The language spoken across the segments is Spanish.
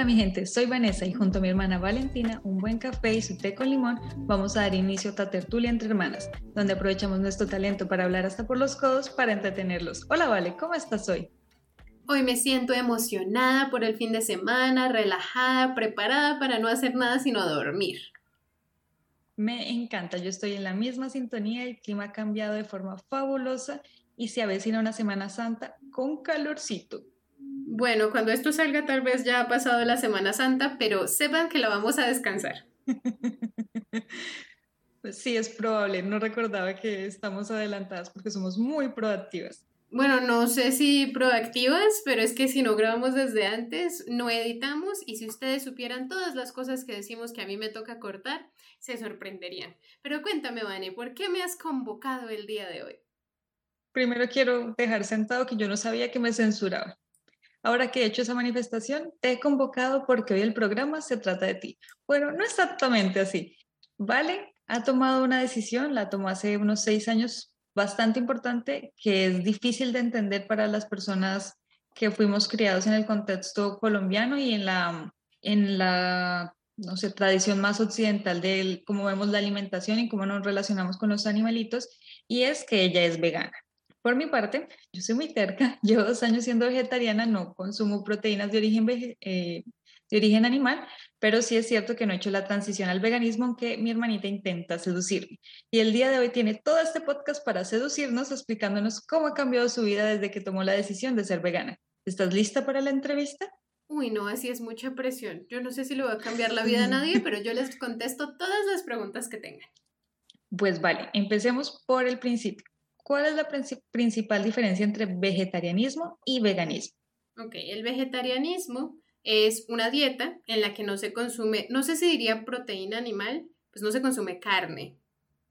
Hola mi gente, soy Vanessa y junto a mi hermana Valentina, un buen café y su té con limón, vamos a dar inicio a esta tertulia entre hermanas, donde aprovechamos nuestro talento para hablar hasta por los codos para entretenerlos. Hola Vale, ¿cómo estás hoy? Hoy me siento emocionada por el fin de semana, relajada, preparada para no hacer nada sino dormir. Me encanta, yo estoy en la misma sintonía, el clima ha cambiado de forma fabulosa y se avecina una Semana Santa con calorcito. Bueno, cuando esto salga tal vez ya ha pasado la Semana Santa, pero sepan que la vamos a descansar. Pues sí, es probable. No recordaba que estamos adelantadas porque somos muy proactivas. Bueno, no sé si proactivas, pero es que si no grabamos desde antes, no editamos y si ustedes supieran todas las cosas que decimos que a mí me toca cortar, se sorprenderían. Pero cuéntame, Vane, ¿por qué me has convocado el día de hoy? Primero quiero dejar sentado que yo no sabía que me censuraba. Ahora que he hecho esa manifestación, te he convocado porque hoy el programa se trata de ti. Bueno, no exactamente así. Vale, ha tomado una decisión, la tomó hace unos seis años, bastante importante, que es difícil de entender para las personas que fuimos criados en el contexto colombiano y en la, en la no sé, tradición más occidental de cómo vemos la alimentación y cómo nos relacionamos con los animalitos, y es que ella es vegana. Por mi parte, yo soy muy terca, llevo dos años siendo vegetariana, no consumo proteínas de origen, eh, de origen animal, pero sí es cierto que no he hecho la transición al veganismo, aunque mi hermanita intenta seducirme. Y el día de hoy tiene todo este podcast para seducirnos, explicándonos cómo ha cambiado su vida desde que tomó la decisión de ser vegana. ¿Estás lista para la entrevista? Uy, no, así es mucha presión. Yo no sé si le voy a cambiar la vida a nadie, pero yo les contesto todas las preguntas que tengan. Pues vale, empecemos por el principio. ¿Cuál es la principal diferencia entre vegetarianismo y veganismo? Ok, el vegetarianismo es una dieta en la que no se consume, no sé si diría proteína animal, pues no se consume carne,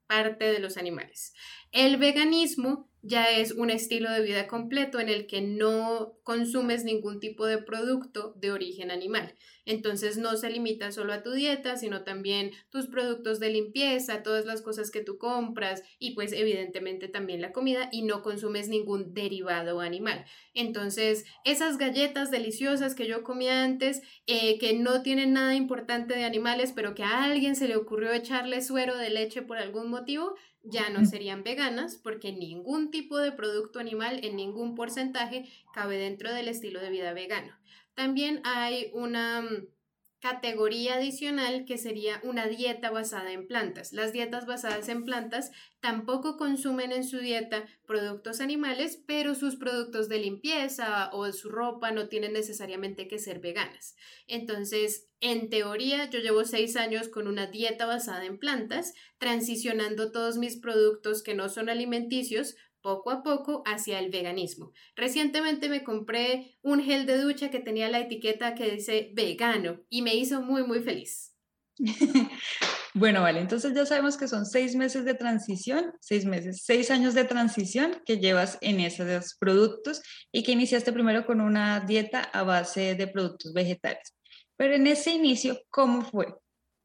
parte de los animales. El veganismo ya es un estilo de vida completo en el que no consumes ningún tipo de producto de origen animal. Entonces no se limita solo a tu dieta, sino también tus productos de limpieza, todas las cosas que tú compras y pues evidentemente también la comida y no consumes ningún derivado animal. Entonces esas galletas deliciosas que yo comía antes, eh, que no tienen nada importante de animales, pero que a alguien se le ocurrió echarle suero de leche por algún motivo, ya no serían veganas porque ningún tipo de producto animal en ningún porcentaje cabe dentro del estilo de vida vegano. También hay una mm, categoría adicional que sería una dieta basada en plantas. Las dietas basadas en plantas tampoco consumen en su dieta productos animales, pero sus productos de limpieza o su ropa no tienen necesariamente que ser veganas. Entonces, en teoría, yo llevo seis años con una dieta basada en plantas, transicionando todos mis productos que no son alimenticios poco a poco hacia el veganismo. Recientemente me compré un gel de ducha que tenía la etiqueta que dice vegano y me hizo muy, muy feliz. bueno, vale, entonces ya sabemos que son seis meses de transición, seis meses, seis años de transición que llevas en esos productos y que iniciaste primero con una dieta a base de productos vegetales. Pero en ese inicio, ¿cómo fue?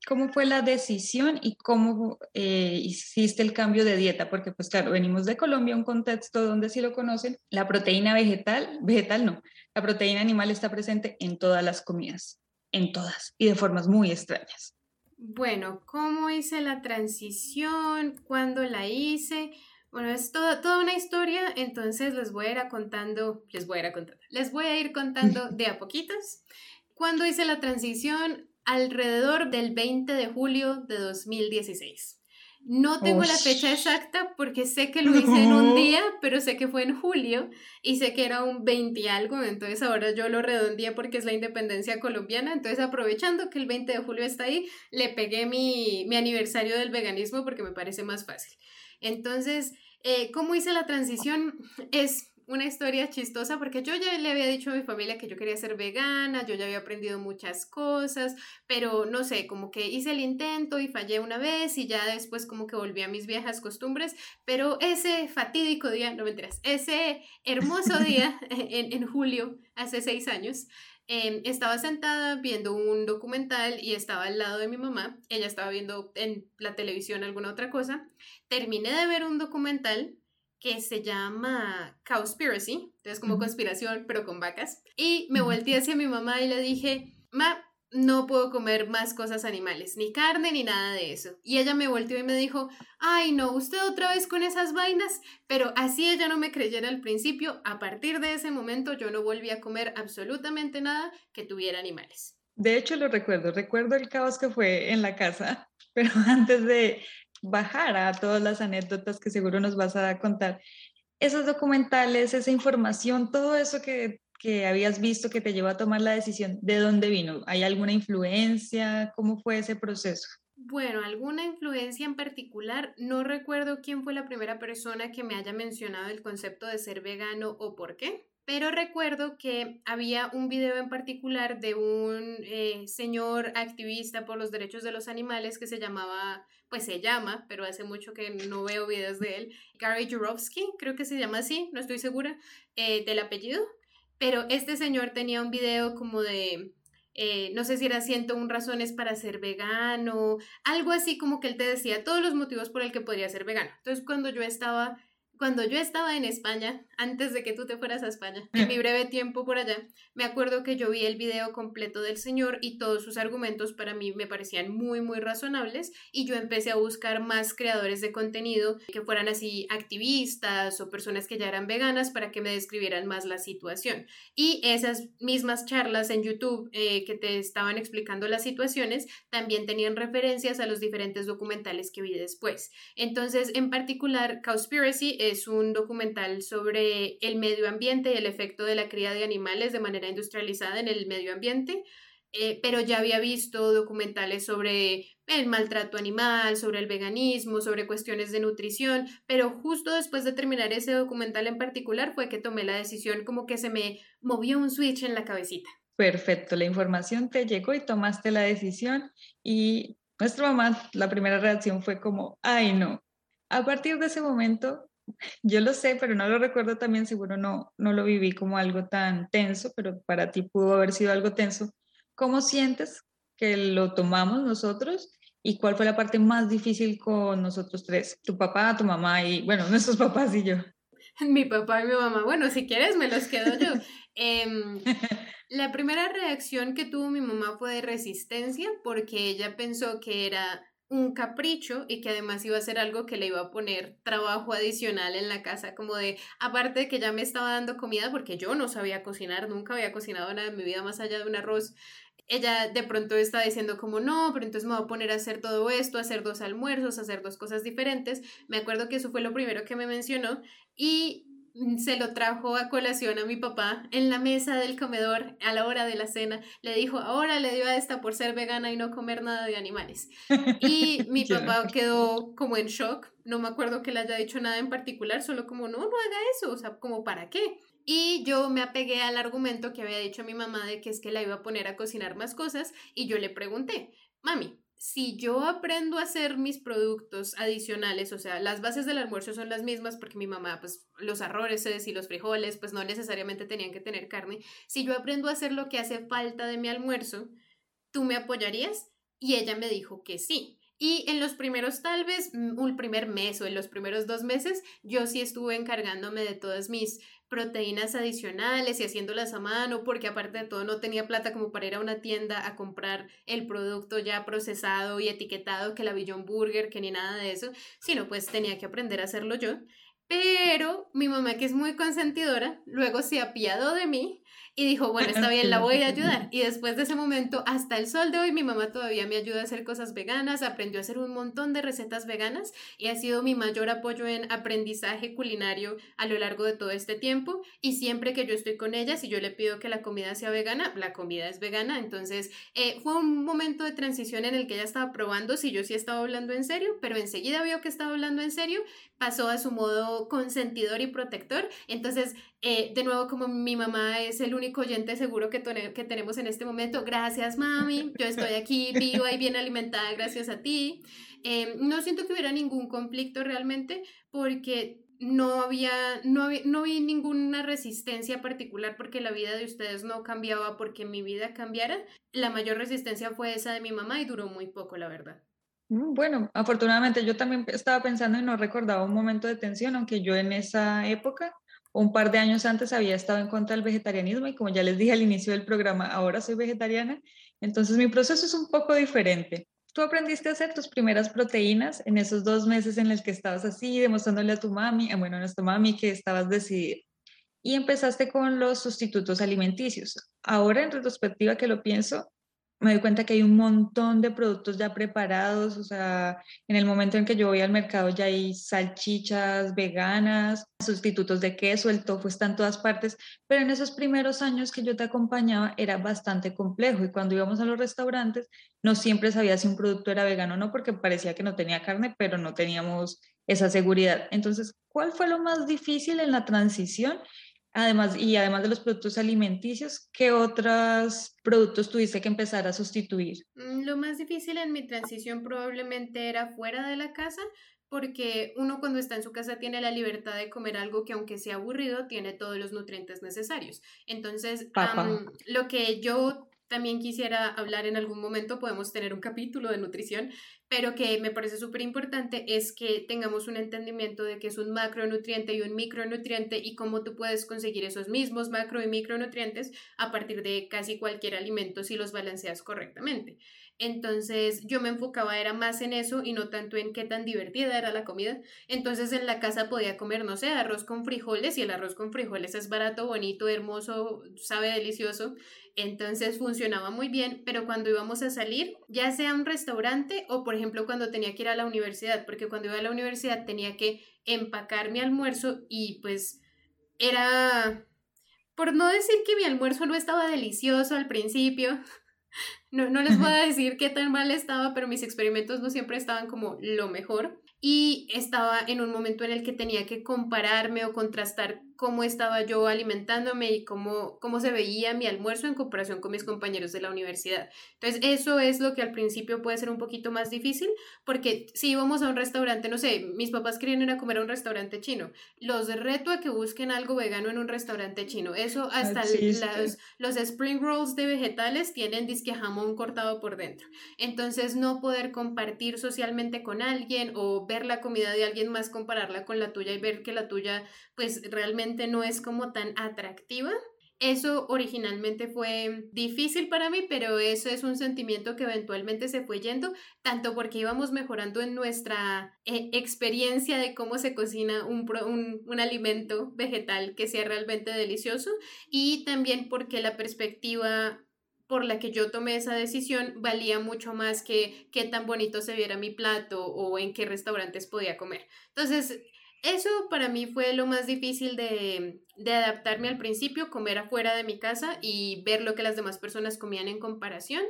¿Cómo fue la decisión y cómo eh, hiciste el cambio de dieta? Porque pues claro, venimos de Colombia, un contexto donde si lo conocen, la proteína vegetal, vegetal no, la proteína animal está presente en todas las comidas, en todas y de formas muy extrañas. Bueno, ¿cómo hice la transición? ¿Cuándo la hice? Bueno, es toda, toda una historia, entonces les voy a ir contando, les voy a ir contando, les voy a ir contando de a poquitos. ¿Cuándo hice la transición? Alrededor del 20 de julio de 2016. No tengo la fecha exacta porque sé que lo hice en un día, pero sé que fue en julio y sé que era un 20 y algo, entonces ahora yo lo redondeé porque es la independencia colombiana, entonces aprovechando que el 20 de julio está ahí, le pegué mi, mi aniversario del veganismo porque me parece más fácil. Entonces, eh, ¿cómo hice la transición? Es una historia chistosa porque yo ya le había dicho a mi familia que yo quería ser vegana, yo ya había aprendido muchas cosas, pero no sé, como que hice el intento y fallé una vez y ya después como que volví a mis viejas costumbres, pero ese fatídico día, no me enteras, ese hermoso día en, en julio, hace seis años, em, estaba sentada viendo un documental y estaba al lado de mi mamá, ella estaba viendo en la televisión alguna otra cosa, terminé de ver un documental que se llama Cowspiracy, entonces como conspiración, pero con vacas. Y me volteé hacia mi mamá y le dije, ma, no puedo comer más cosas animales, ni carne, ni nada de eso. Y ella me volteó y me dijo, ay no, usted otra vez con esas vainas, pero así ella no me creyera al principio, a partir de ese momento yo no volví a comer absolutamente nada que tuviera animales. De hecho, lo recuerdo, recuerdo el caos que fue en la casa, pero antes de bajar a todas las anécdotas que seguro nos vas a contar, esos documentales, esa información, todo eso que que habías visto que te llevó a tomar la decisión, ¿de dónde vino? ¿Hay alguna influencia? ¿Cómo fue ese proceso? Bueno, alguna influencia en particular. No recuerdo quién fue la primera persona que me haya mencionado el concepto de ser vegano o por qué. Pero recuerdo que había un video en particular de un eh, señor activista por los derechos de los animales que se llamaba, pues se llama, pero hace mucho que no veo videos de él, Gary Jurovsky, creo que se llama así, no estoy segura, eh, del apellido. Pero este señor tenía un video como de, eh, no sé si era 101 razones para ser vegano, algo así como que él te decía todos los motivos por el que podría ser vegano. Entonces cuando yo estaba cuando yo estaba en España, antes de que tú te fueras a España, en mi breve tiempo por allá, me acuerdo que yo vi el video completo del señor y todos sus argumentos para mí me parecían muy, muy razonables y yo empecé a buscar más creadores de contenido que fueran así activistas o personas que ya eran veganas para que me describieran más la situación. Y esas mismas charlas en YouTube eh, que te estaban explicando las situaciones también tenían referencias a los diferentes documentales que vi después. Entonces, en particular, Cowspiracy es un documental sobre el medio ambiente y el efecto de la cría de animales de manera industrializada en el medio ambiente, eh, pero ya había visto documentales sobre el maltrato animal, sobre el veganismo, sobre cuestiones de nutrición, pero justo después de terminar ese documental en particular fue que tomé la decisión como que se me movió un switch en la cabecita. Perfecto, la información te llegó y tomaste la decisión y nuestra mamá, la primera reacción fue como, ay no. A partir de ese momento yo lo sé, pero no lo recuerdo también, seguro no, no lo viví como algo tan tenso, pero para ti pudo haber sido algo tenso. ¿Cómo sientes que lo tomamos nosotros y cuál fue la parte más difícil con nosotros tres? Tu papá, tu mamá y, bueno, nuestros papás y yo. Mi papá y mi mamá, bueno, si quieres me los quedo yo. Em, la primera reacción que tuvo mi mamá fue de resistencia porque ella pensó que era un capricho y que además iba a ser algo que le iba a poner trabajo adicional en la casa, como de, aparte de que ya me estaba dando comida porque yo no sabía cocinar, nunca había cocinado nada en mi vida más allá de un arroz. Ella de pronto estaba diciendo como no, pero entonces me voy a poner a hacer todo esto, hacer dos almuerzos, hacer dos cosas diferentes. Me acuerdo que eso fue lo primero que me mencionó y se lo trajo a colación a mi papá en la mesa del comedor a la hora de la cena. Le dijo, ahora le dio a esta por ser vegana y no comer nada de animales. Y mi papá quedó como en shock. No me acuerdo que le haya dicho nada en particular, solo como, no, no haga eso, o sea, como para qué. Y yo me apegué al argumento que había dicho mi mamá de que es que la iba a poner a cocinar más cosas y yo le pregunté, mami, si yo aprendo a hacer mis productos adicionales, o sea, las bases del almuerzo son las mismas porque mi mamá, pues los arroces y los frijoles, pues no necesariamente tenían que tener carne. Si yo aprendo a hacer lo que hace falta de mi almuerzo, ¿tú me apoyarías? Y ella me dijo que sí. Y en los primeros, tal vez, mm, un primer mes o en los primeros dos meses, yo sí estuve encargándome de todas mis proteínas adicionales y haciéndolas a mano, porque aparte de todo no tenía plata como para ir a una tienda a comprar el producto ya procesado y etiquetado que la Beyond Burger, que ni nada de eso, sino pues tenía que aprender a hacerlo yo. Pero mi mamá, que es muy consentidora, luego se apiadó de mí y dijo, bueno, está bien, la voy a ayudar. Y después de ese momento, hasta el sol de hoy, mi mamá todavía me ayuda a hacer cosas veganas, aprendió a hacer un montón de recetas veganas y ha sido mi mayor apoyo en aprendizaje culinario a lo largo de todo este tiempo. Y siempre que yo estoy con ella, si yo le pido que la comida sea vegana, la comida es vegana. Entonces, eh, fue un momento de transición en el que ella estaba probando si yo sí estaba hablando en serio, pero enseguida vio que estaba hablando en serio, pasó a su modo consentidor y protector. Entonces, eh, de nuevo, como mi mamá es el único oyente seguro que, que tenemos en este momento, gracias mami, yo estoy aquí viva y bien alimentada gracias a ti. Em, no siento que hubiera ningún conflicto realmente porque no había, no, no vi ninguna resistencia particular porque la vida de ustedes no cambiaba porque mi vida cambiara. La mayor resistencia fue esa de mi mamá y duró muy poco, la verdad. Mm, bueno, afortunadamente yo también estaba pensando y no recordaba un momento de tensión, aunque yo en esa época un par de años antes había estado en contra del vegetarianismo y como ya les dije al inicio del programa, ahora soy vegetariana, entonces mi proceso es un poco diferente. Tú aprendiste a hacer tus primeras proteínas en esos dos meses en los que estabas así, demostrándole a tu mami, ah, bueno, a nuestra mami que estabas decidida. Y empezaste con los sustitutos alimenticios. Ahora, en retrospectiva que lo pienso, me doy cuenta que hay un montón de productos ya preparados, o sea, en el momento en que yo voy al mercado ya hay salchichas veganas, sustitutos de queso, el tofu está en todas partes, pero en esos primeros años que yo te acompañaba era bastante complejo y cuando íbamos a los restaurantes no siempre sabía si un producto era vegano o no porque parecía que no tenía carne, pero no teníamos esa seguridad. Entonces, ¿cuál fue lo más difícil en la transición Además, y además de los productos alimenticios, ¿qué otros productos tuviste que empezar a sustituir? Mm, lo más difícil en mi transición probablemente era fuera de la casa, porque uno cuando está en su casa tiene la libertad de comer algo que aunque sea aburrido, tiene todos los nutrientes necesarios. Entonces, lo que yo también quisiera hablar en algún momento, podemos tener un capítulo de nutrición, pero que me parece súper importante es que tengamos un entendimiento de que es un macronutriente y un micronutriente y cómo tú puedes conseguir esos mismos macro y micronutrientes a partir de casi cualquier alimento si los balanceas correctamente. Entonces yo me enfocaba era más en eso y no tanto en qué tan divertida era la comida. Entonces en la casa podía comer, no sé, arroz con frijoles y el arroz con frijoles es barato, bonito, hermoso, sabe delicioso. Entonces funcionaba muy bien, pero cuando íbamos a salir, ya sea a un restaurante o por ejemplo cuando tenía que ir a la universidad, porque cuando iba a la universidad tenía que empacar mi almuerzo y pues era, por no decir que mi almuerzo no estaba delicioso al principio, no, no les voy a decir qué tan mal estaba, pero mis experimentos no siempre estaban como lo mejor y estaba en un momento en el que tenía que compararme o contrastar cómo estaba yo alimentándome y cómo, cómo se veía mi almuerzo en comparación con mis compañeros de la universidad. Entonces, eso es lo que al principio puede ser un poquito más difícil, porque si íbamos a un restaurante, no sé, mis papás querían ir a comer a un restaurante chino, los reto a que busquen algo vegano en un restaurante chino. Eso hasta los, los spring rolls de vegetales tienen disque jamón cortado por dentro. Entonces, no poder compartir socialmente con alguien o ver la comida de alguien más, compararla con la tuya y ver que la tuya pues realmente no es como tan atractiva. Eso originalmente fue difícil para mí, pero eso es un sentimiento que eventualmente se fue yendo, tanto porque íbamos mejorando en nuestra eh, experiencia de cómo se cocina un, alimento vegetal que sea realmente delicioso y también porque la perspectiva por la que yo tomé esa decisión valía mucho más que qué tan bonito se viera mi plato o en qué restaurantes podía comer. Entonces, eso para mí fue lo más difícil de, de, adaptarme al principio, comer afuera de mi casa y ver lo que las demás personas comían en comparación.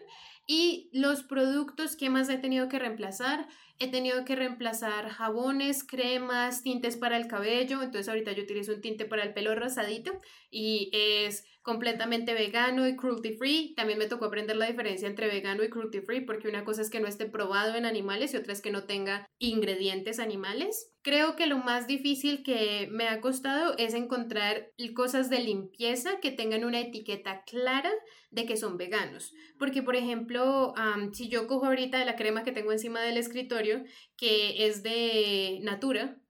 Y los productos que más he tenido que reemplazar, he tenido que reemplazar jabones, cremas, tintes para el cabello. Entonces ahorita yo utilizo un tinte para el pelo rosadito y es completamente vegano y cruelty free. También me tocó aprender la diferencia entre vegano y cruelty free porque una cosa es que no esté probado en animales y otra es que no tenga ingredientes animales. Creo que lo más difícil que me ha costado es encontrar cosas de limpieza que tengan una etiqueta clara de que son veganos. Porque, por ejemplo, si yo cojo ahorita la crema que tengo encima del escritorio, que es de Natura,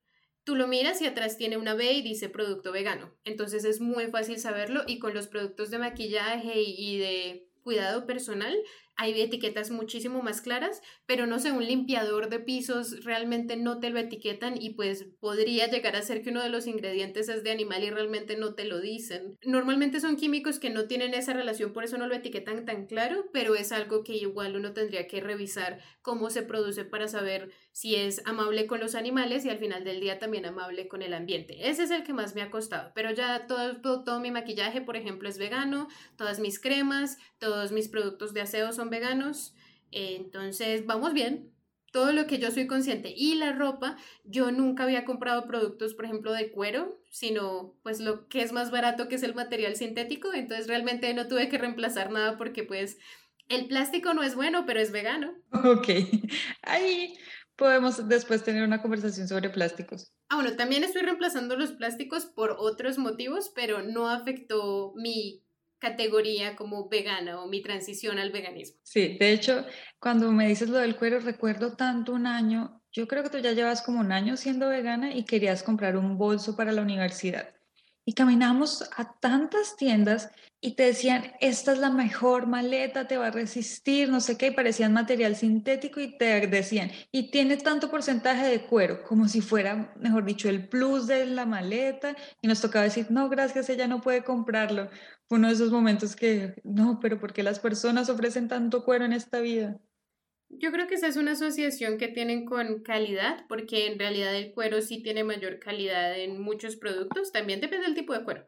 Tú lo miras y atrás tiene una B y dice producto vegano. Entonces es muy fácil saberlo y con los productos de maquillaje y de cuidado personal hay etiquetas muchísimo más claras, pero no sé, un limpiador de pisos realmente no te lo etiquetan y pues podría llegar a ser que uno de los ingredientes es de animal y realmente no te lo dicen. Normalmente son químicos que no tienen esa relación, por eso no lo etiquetan tan claro, pero es algo que igual uno tendría que revisar cómo se produce para saber si es amable con los animales y al final del día también amable con el ambiente. Ese es el que más me ha costado, pero ya todo, todo, todo mi maquillaje, por ejemplo, es vegano, todas mis cremas, todos mis productos de aseo son veganos, entonces vamos bien. Todo lo que yo soy consciente y la ropa, yo nunca había comprado productos, por ejemplo, de cuero, sino pues lo que es más barato que es el material sintético, entonces realmente no tuve que reemplazar nada porque pues el plástico no es bueno, pero es vegano. Ok, ahí podemos después tener una conversación sobre plásticos. Ah, bueno, también estoy reemplazando los plásticos por otros motivos, pero no afectó mi categoría como vegana o mi transición al veganismo. Sí, de hecho, cuando me dices lo del cuero, recuerdo tanto un año, yo creo que tú ya llevas como un año siendo vegana y querías comprar un bolso para la universidad. Y caminamos a tantas tiendas y te decían, esta es la mejor maleta, te va a resistir, no sé qué, y parecían material sintético y te decían, y tiene tanto porcentaje de cuero, como si fuera, mejor dicho, el plus de la maleta, y nos tocaba decir, no, gracias, ella no puede comprarlo. Fue uno de esos momentos que, no, pero ¿por qué las personas ofrecen tanto cuero en esta vida? Yo creo que esa es una asociación que tienen con calidad, porque en realidad el cuero sí tiene mayor calidad en muchos productos, también depende del tipo de cuero,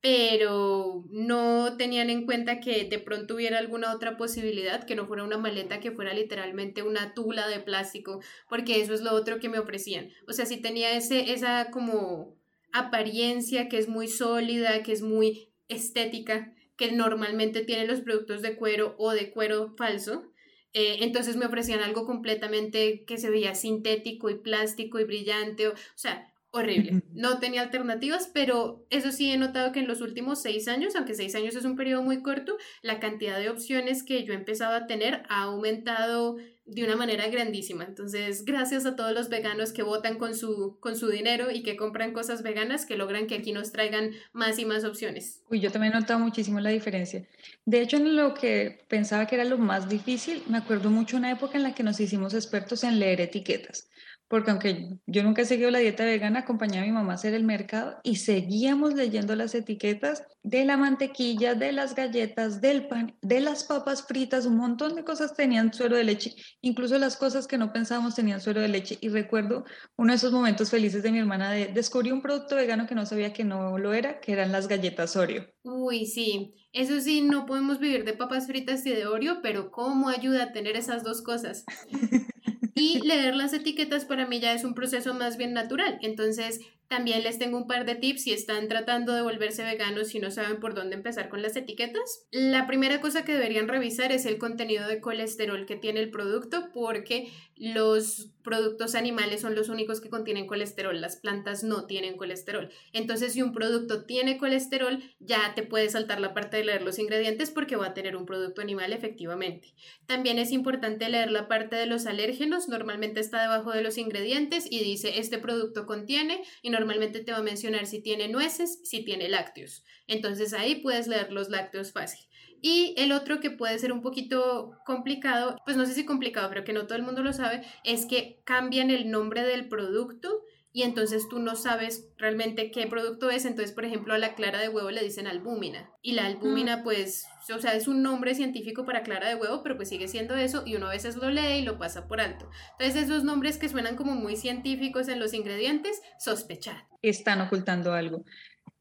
pero no tenían en cuenta que de pronto hubiera alguna otra posibilidad, que no fuera una maleta, que fuera literalmente una tula de plástico, porque eso es lo otro que me ofrecían. O sea, si tenía ese, esa como apariencia que es muy sólida, que es muy estética, que normalmente tienen los productos de cuero o de cuero falso, eh, entonces me ofrecían algo completamente que se veía sintético y plástico y brillante, o, sea, horrible. No tenía alternativas, pero eso sí he notado que en los últimos seis años, aunque seis años es un periodo muy corto, la cantidad de opciones que yo he empezado a tener ha aumentado de una manera grandísima. Entonces, gracias a todos los veganos que votan con su, con su dinero y que compran cosas veganas que logran que aquí nos traigan más y más opciones. Uy, yo también he notado muchísimo la diferencia. De hecho, en lo que pensaba que era lo más difícil, me acuerdo mucho una época en la que nos hicimos expertos en leer etiquetas porque aunque yo nunca he seguido la dieta vegana, acompañé a mi mamá a hacer el mercado y seguíamos leyendo las etiquetas de la mantequilla, de las galletas, del pan, de las papas fritas, un montón de cosas tenían suero de leche, incluso las cosas que no pensábamos tenían suero de leche. Y recuerdo uno de esos momentos felices de mi hermana de descubrir un producto vegano que no sabía que no lo era, que eran las galletas Oreo. Uy, sí, eso sí, no podemos vivir de papas fritas y de Oreo, pero ¿cómo ayuda a tener esas dos cosas? Y leer las etiquetas para mí ya es un proceso más bien natural. Entonces, también les tengo un par de tips si están tratando de volverse veganos y no saben por dónde empezar con las etiquetas. La primera cosa que deberían revisar es el contenido de colesterol que tiene el producto porque los productos animales son los únicos que contienen colesterol, las plantas no tienen colesterol. Entonces, si un producto tiene colesterol, ya te puede saltar la parte de leer los ingredientes porque va a tener un producto animal efectivamente. También es importante leer la parte de los alérgenos, normalmente está debajo de los ingredientes y dice este producto contiene y normalmente te va a mencionar si tiene nueces, si tiene lácteos. Entonces ahí puedes leer los lácteos fácil. Y el otro que puede ser un poquito complicado, pues no sé si complicado, pero que no todo el mundo lo sabe, es que cambian el nombre del producto y entonces tú no sabes realmente qué producto es. Entonces, por ejemplo, a la clara de huevo le dicen albúmina. Y la albúmina, mm. pues, o sea, es un nombre científico para clara de huevo, pero pues sigue siendo eso y uno a veces lo lee y lo pasa por alto. Entonces, esos nombres que suenan como muy científicos en los ingredientes, sospechad. Están ocultando algo,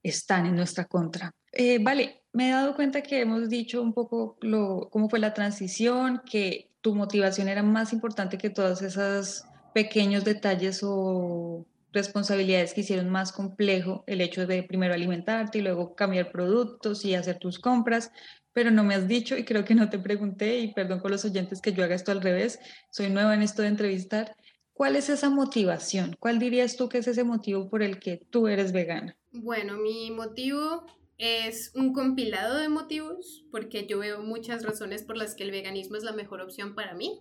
están en nuestra contra. Eh, vale, me he dado cuenta que hemos dicho un poco lo, cómo fue la transición, que tu motivación era más importante que todos esos pequeños detalles o responsabilidades que hicieron más complejo el hecho de primero alimentarte y luego cambiar productos y hacer tus compras, pero no me has dicho y creo que no te pregunté y perdón con los oyentes que yo haga esto al revés, soy nueva en esto de entrevistar. ¿Cuál es esa motivación? ¿Cuál dirías tú que es ese motivo por el que tú eres vegana? Bueno, mi motivo es un compilado de motivos porque yo veo muchas razones por las que el veganismo es la mejor opción para mí.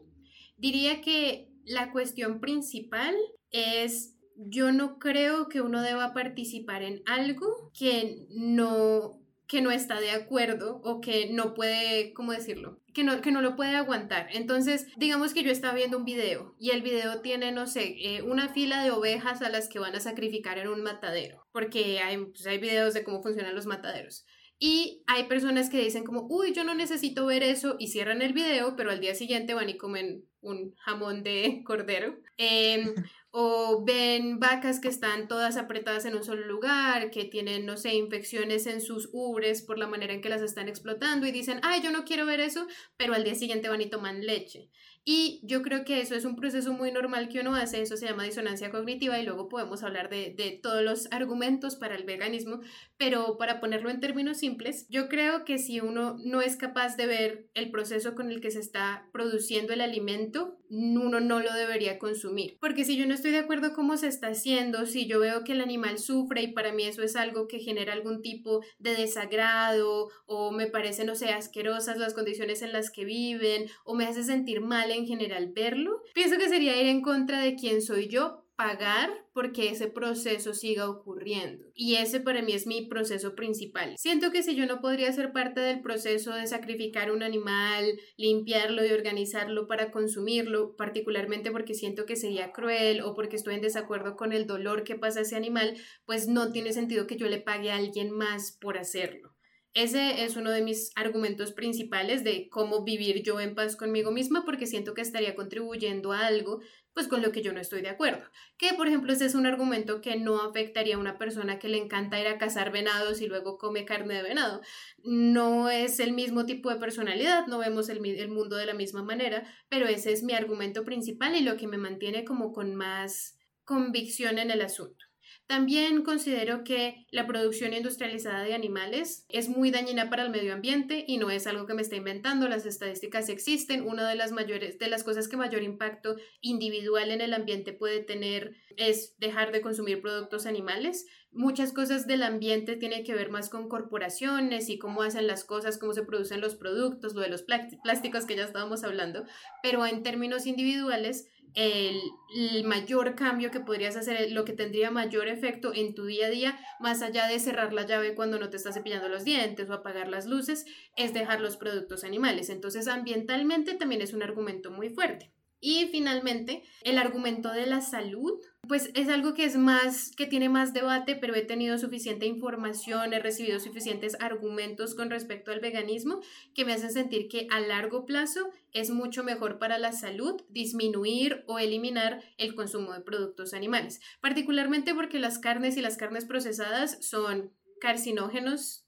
Diría que la cuestión principal es yo no creo que uno deba participar en algo que no que no está de acuerdo o que no puede, ¿cómo decirlo? Que no, que no lo puede aguantar. Entonces, digamos que yo estaba viendo un video y el video tiene, no sé, eh, una fila de ovejas a las que van a sacrificar en un matadero, porque hay, pues, hay videos de cómo funcionan los mataderos. Y hay personas que dicen como, uy, yo no necesito ver eso y cierran el video, pero al día siguiente van y comen un jamón de cordero. Eh, o ven vacas que están todas apretadas en un solo lugar, que tienen, no sé, infecciones en sus ubres por la manera en que las están explotando y dicen, ay, yo no quiero ver eso, pero al día siguiente van y toman leche. Y yo creo que eso es un proceso muy normal que uno hace, eso se llama disonancia cognitiva y luego podemos hablar de, de, todos los argumentos para el veganismo, pero para ponerlo en términos simples, yo creo que si uno no es capaz de ver el proceso con el que se está produciendo el alimento, uno no lo debería consumir. Porque si yo no estoy de acuerdo cómo se está haciendo, si yo veo que el animal sufre y para mí eso es algo que genera algún tipo de desagrado o me parece, no sé, asquerosas las condiciones en las que viven o me hace sentir mal en general verlo, pienso que sería ir en contra de quién soy yo pagar porque ese proceso siga ocurriendo. Y ese para mí es mi proceso principal. Siento que si yo no podría ser parte del proceso de sacrificar un animal, limpiarlo y organizarlo para consumirlo, particularmente porque siento que sería cruel o porque estoy en desacuerdo con el dolor que pasa ese animal, pues no tiene sentido que yo le pague a alguien más por hacerlo. Ese es uno de mis argumentos principales de cómo vivir yo en paz conmigo misma porque siento que estaría contribuyendo a algo pues con lo que yo no estoy de acuerdo. Que por ejemplo ese es un argumento que no afectaría a una persona que le encanta ir a cazar venados y luego come carne de venado. No es el mismo tipo de personalidad, no vemos el, el mundo de la misma manera, pero ese es mi argumento principal y lo que me mantiene como con más convicción en el asunto. También considero que la producción industrializada de animales es muy dañina para el medio ambiente y no es algo que me está inventando, las estadísticas existen. Una de las mayores de las cosas que mayor impacto individual en el ambiente puede tener es dejar de consumir productos animales. Muchas cosas del ambiente tienen que ver más con corporaciones y cómo hacen las cosas, cómo se producen los productos, lo de los plásticos que ya estábamos hablando, pero en términos individuales el, mayor cambio que podrías hacer, lo que tendría mayor efecto en tu día a día, más allá de cerrar la llave cuando no te estás cepillando los dientes o apagar las luces, es dejar los productos animales. Entonces, ambientalmente también es un argumento muy fuerte. Y finalmente, el argumento de la salud, pues es algo que es más, que tiene más debate, pero he tenido suficiente información, he recibido suficientes argumentos con respecto al veganismo que me hacen sentir que a largo plazo es mucho mejor para la salud disminuir o eliminar el consumo de productos animales, particularmente porque las carnes y las carnes procesadas son carcinógenos,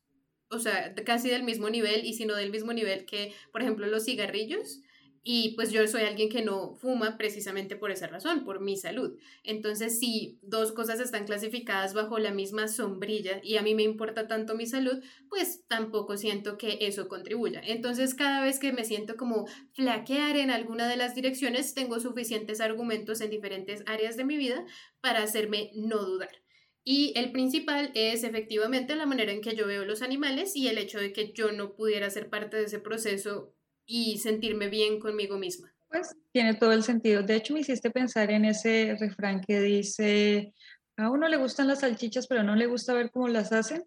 o sea, casi del mismo nivel y si no del mismo nivel que, por ejemplo, los cigarrillos. Y pues yo soy alguien que no fuma precisamente por esa razón, por mi salud. Entonces, si dos cosas están clasificadas bajo la misma sombrilla y a mí me importa tanto mi salud, pues tampoco siento que eso contribuya. Entonces, cada vez que me siento como flaquear en alguna de las direcciones, tengo suficientes argumentos en diferentes áreas de mi vida para hacerme no dudar. Y el principal es efectivamente la manera en que yo veo los animales y el hecho de que yo no pudiera ser parte de ese proceso y sentirme bien conmigo misma. Pues tiene todo el sentido. De hecho, me hiciste pensar en ese refrán que dice, a uno le gustan las salchichas, pero no le gusta ver cómo las hacen.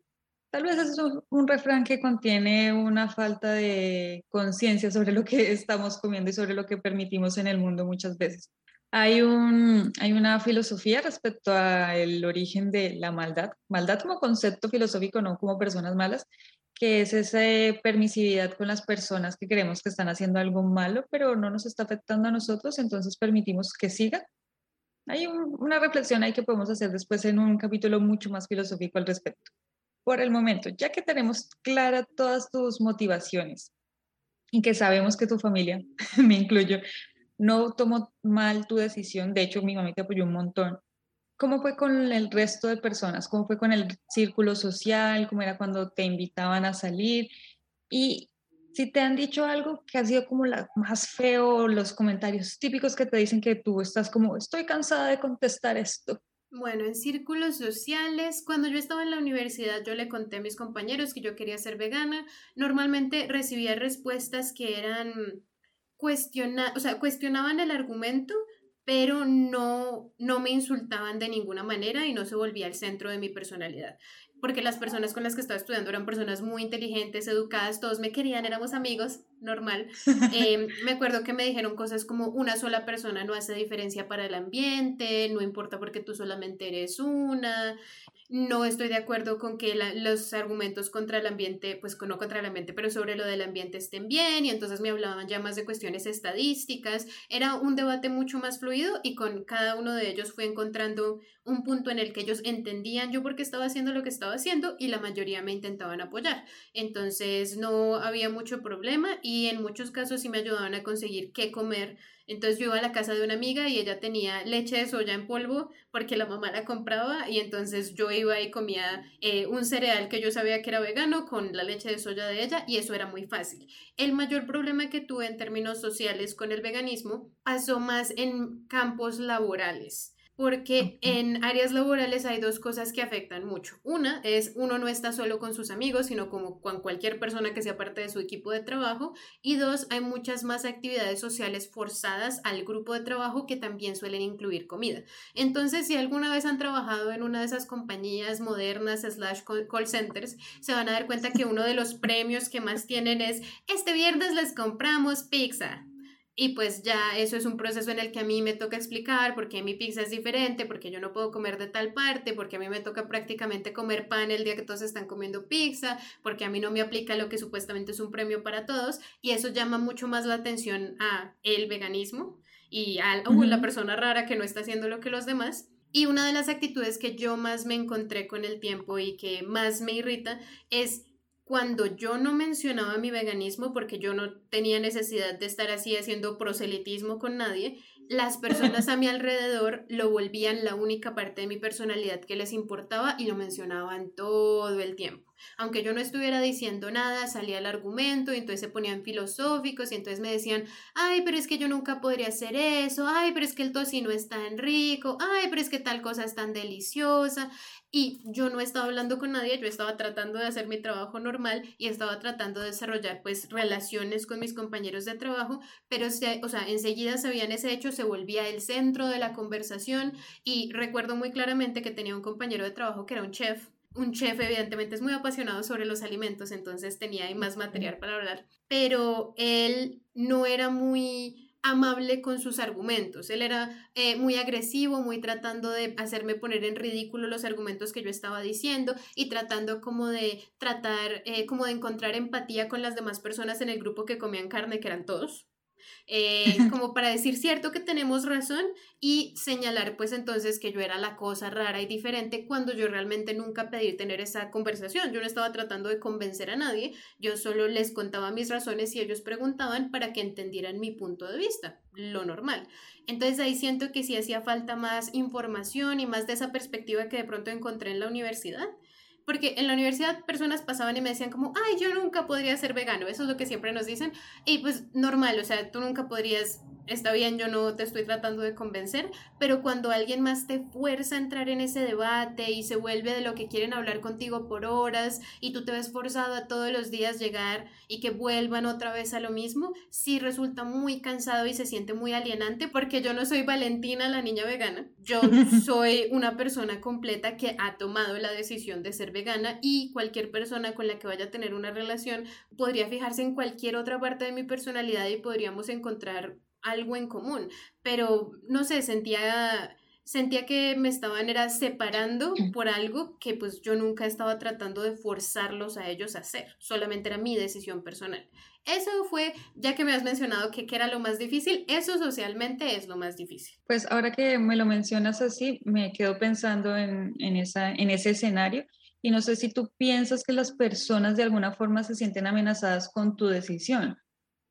Tal vez es un, un refrán que contiene una falta de conciencia sobre lo que estamos comiendo y sobre lo que permitimos en el mundo muchas veces. Hay, un, hay una filosofía respecto al origen de la maldad, maldad como concepto filosófico, no como personas malas, que es esa permisividad con las personas que creemos que están haciendo algo malo, pero no nos está afectando a nosotros, entonces permitimos que siga. Hay una reflexión ahí que podemos hacer después en un capítulo mucho más filosófico al respecto. Por el momento, ya que tenemos clara todas tus motivaciones y que sabemos que tu familia, me incluyo, no tomó mal tu decisión, de hecho mi mamá te apoyó un montón, ¿Cómo fue con el resto de personas? ¿Cómo fue con el círculo social? ¿Cómo era cuando te invitaban a salir? Y si te han dicho algo que ha sido como la más feo, los comentarios típicos que te dicen que tú estás como, estoy cansada de contestar esto. Bueno, en círculos sociales, cuando yo estaba en la universidad, yo le conté a mis compañeros que yo quería ser vegana. Normalmente recibía respuestas que eran cuestiona o sea, cuestionaban el argumento, pero no, no me insultaban de ninguna manera y no se volvía el centro de mi personalidad. Porque las personas con las que estaba estudiando eran personas muy inteligentes, educadas, todos me querían, éramos amigos, normal. Em, me acuerdo que me dijeron cosas como una sola persona no hace diferencia para el ambiente, no importa porque tú solamente eres una, no estoy de acuerdo con que los argumentos contra el ambiente, pues no contra el ambiente, pero sobre lo del ambiente estén bien y entonces me hablaban ya más de cuestiones estadísticas. Era un debate mucho más fluido y con cada uno de ellos fui encontrando un punto en el que ellos entendían yo por qué estaba haciendo lo que estaba haciendo y la mayoría me intentaban apoyar. Entonces no había mucho problema y en muchos casos sí me ayudaban a conseguir qué comer entonces yo iba a la casa de una amiga y ella tenía leche de soya en polvo porque la mamá la compraba y entonces yo iba y comía eh, un cereal que yo sabía que era vegano con la leche de soya de ella y eso era muy fácil. El mayor problema que tuve en términos sociales con el veganismo pasó más en campos laborales porque en áreas laborales hay dos cosas que afectan mucho. Una es uno no está solo con sus amigos, sino como con cualquier persona que sea parte de su equipo de trabajo. Y dos, hay muchas más actividades sociales forzadas al grupo de trabajo que también suelen incluir comida. Entonces, si alguna vez han trabajado en una de esas compañías modernas slash call centers, se van a dar cuenta que uno de los premios que más tienen es, este viernes les compramos pizza y pues ya eso es un proceso en el que a mí me toca explicar por qué mi pizza es diferente, porque yo no puedo comer de tal parte, porque a mí me toca prácticamente comer pan el día que todos están comiendo pizza, porque a mí no me aplica lo que supuestamente es un premio para todos. Y eso llama mucho más la atención a el veganismo y a la persona rara que no está haciendo lo que los demás. Y una de las actitudes que yo más me encontré con el tiempo y que más me irrita es cuando yo no mencionaba mi veganismo porque yo no tenía necesidad de estar así haciendo proselitismo con nadie, las personas a mi alrededor lo volvían la única parte de mi personalidad que les importaba y lo mencionaban todo el tiempo. Aunque yo no estuviera diciendo nada, salía el argumento y entonces se ponían filosóficos y entonces me decían, ay, pero es que yo nunca podría hacer eso, ay, pero es que el tocino es tan rico, ay, pero es que tal cosa es tan deliciosa. Y yo no estaba hablando con nadie, yo estaba tratando de hacer mi trabajo normal y estaba tratando de desarrollar pues relaciones con mis compañeros de trabajo, pero se, o sea, enseguida sabían ese hecho, se volvía el centro de la conversación y recuerdo muy claramente que tenía un compañero de trabajo que era un chef. Un chef evidentemente es muy apasionado sobre los alimentos, entonces tenía ahí más material para hablar, pero él no era muy amable con sus argumentos. Él era eh, muy agresivo, muy tratando de hacerme poner en ridículo los argumentos que yo estaba diciendo y tratando como de tratar, eh, como de encontrar empatía con las demás personas en el grupo que comían carne, que eran todos. Eh, como para decir cierto que tenemos razón y señalar pues entonces que yo era la cosa rara y diferente cuando yo realmente nunca pedí tener esa conversación. Yo no estaba tratando de convencer a nadie, yo solo les contaba mis razones y ellos preguntaban para que entendieran mi punto de vista, lo normal. Entonces ahí siento que sí hacía falta más información y más de esa perspectiva que de pronto encontré en la universidad porque en la universidad personas pasaban y me decían como, ay, yo nunca podría ser vegano, eso es lo que siempre nos dicen, y pues normal, o sea, tú nunca podrías está bien, yo no te estoy tratando de convencer, pero cuando alguien más te fuerza a entrar en ese debate y se vuelve de lo que quieren hablar contigo por horas y tú te ves forzado a todos los días llegar y que vuelvan otra vez a lo mismo, sí resulta muy cansado y se siente muy alienante porque yo no soy Valentina la niña vegana, yo soy una persona completa que ha tomado la decisión de ser vegana y cualquier persona con la que vaya a tener una relación podría fijarse en cualquier otra parte de mi personalidad y podríamos encontrar algo en común, pero no sé, sentía sentía que me estaban era separando por algo que pues yo nunca estaba tratando de forzarlos a ellos a hacer, solamente era mi decisión personal. Eso fue, ya que me has mencionado que, era lo más difícil, eso socialmente es lo más difícil. Pues ahora que me lo mencionas así, me quedo pensando en, en, esa, en ese escenario y no sé si tú piensas que las personas de alguna forma se sienten amenazadas con tu decisión,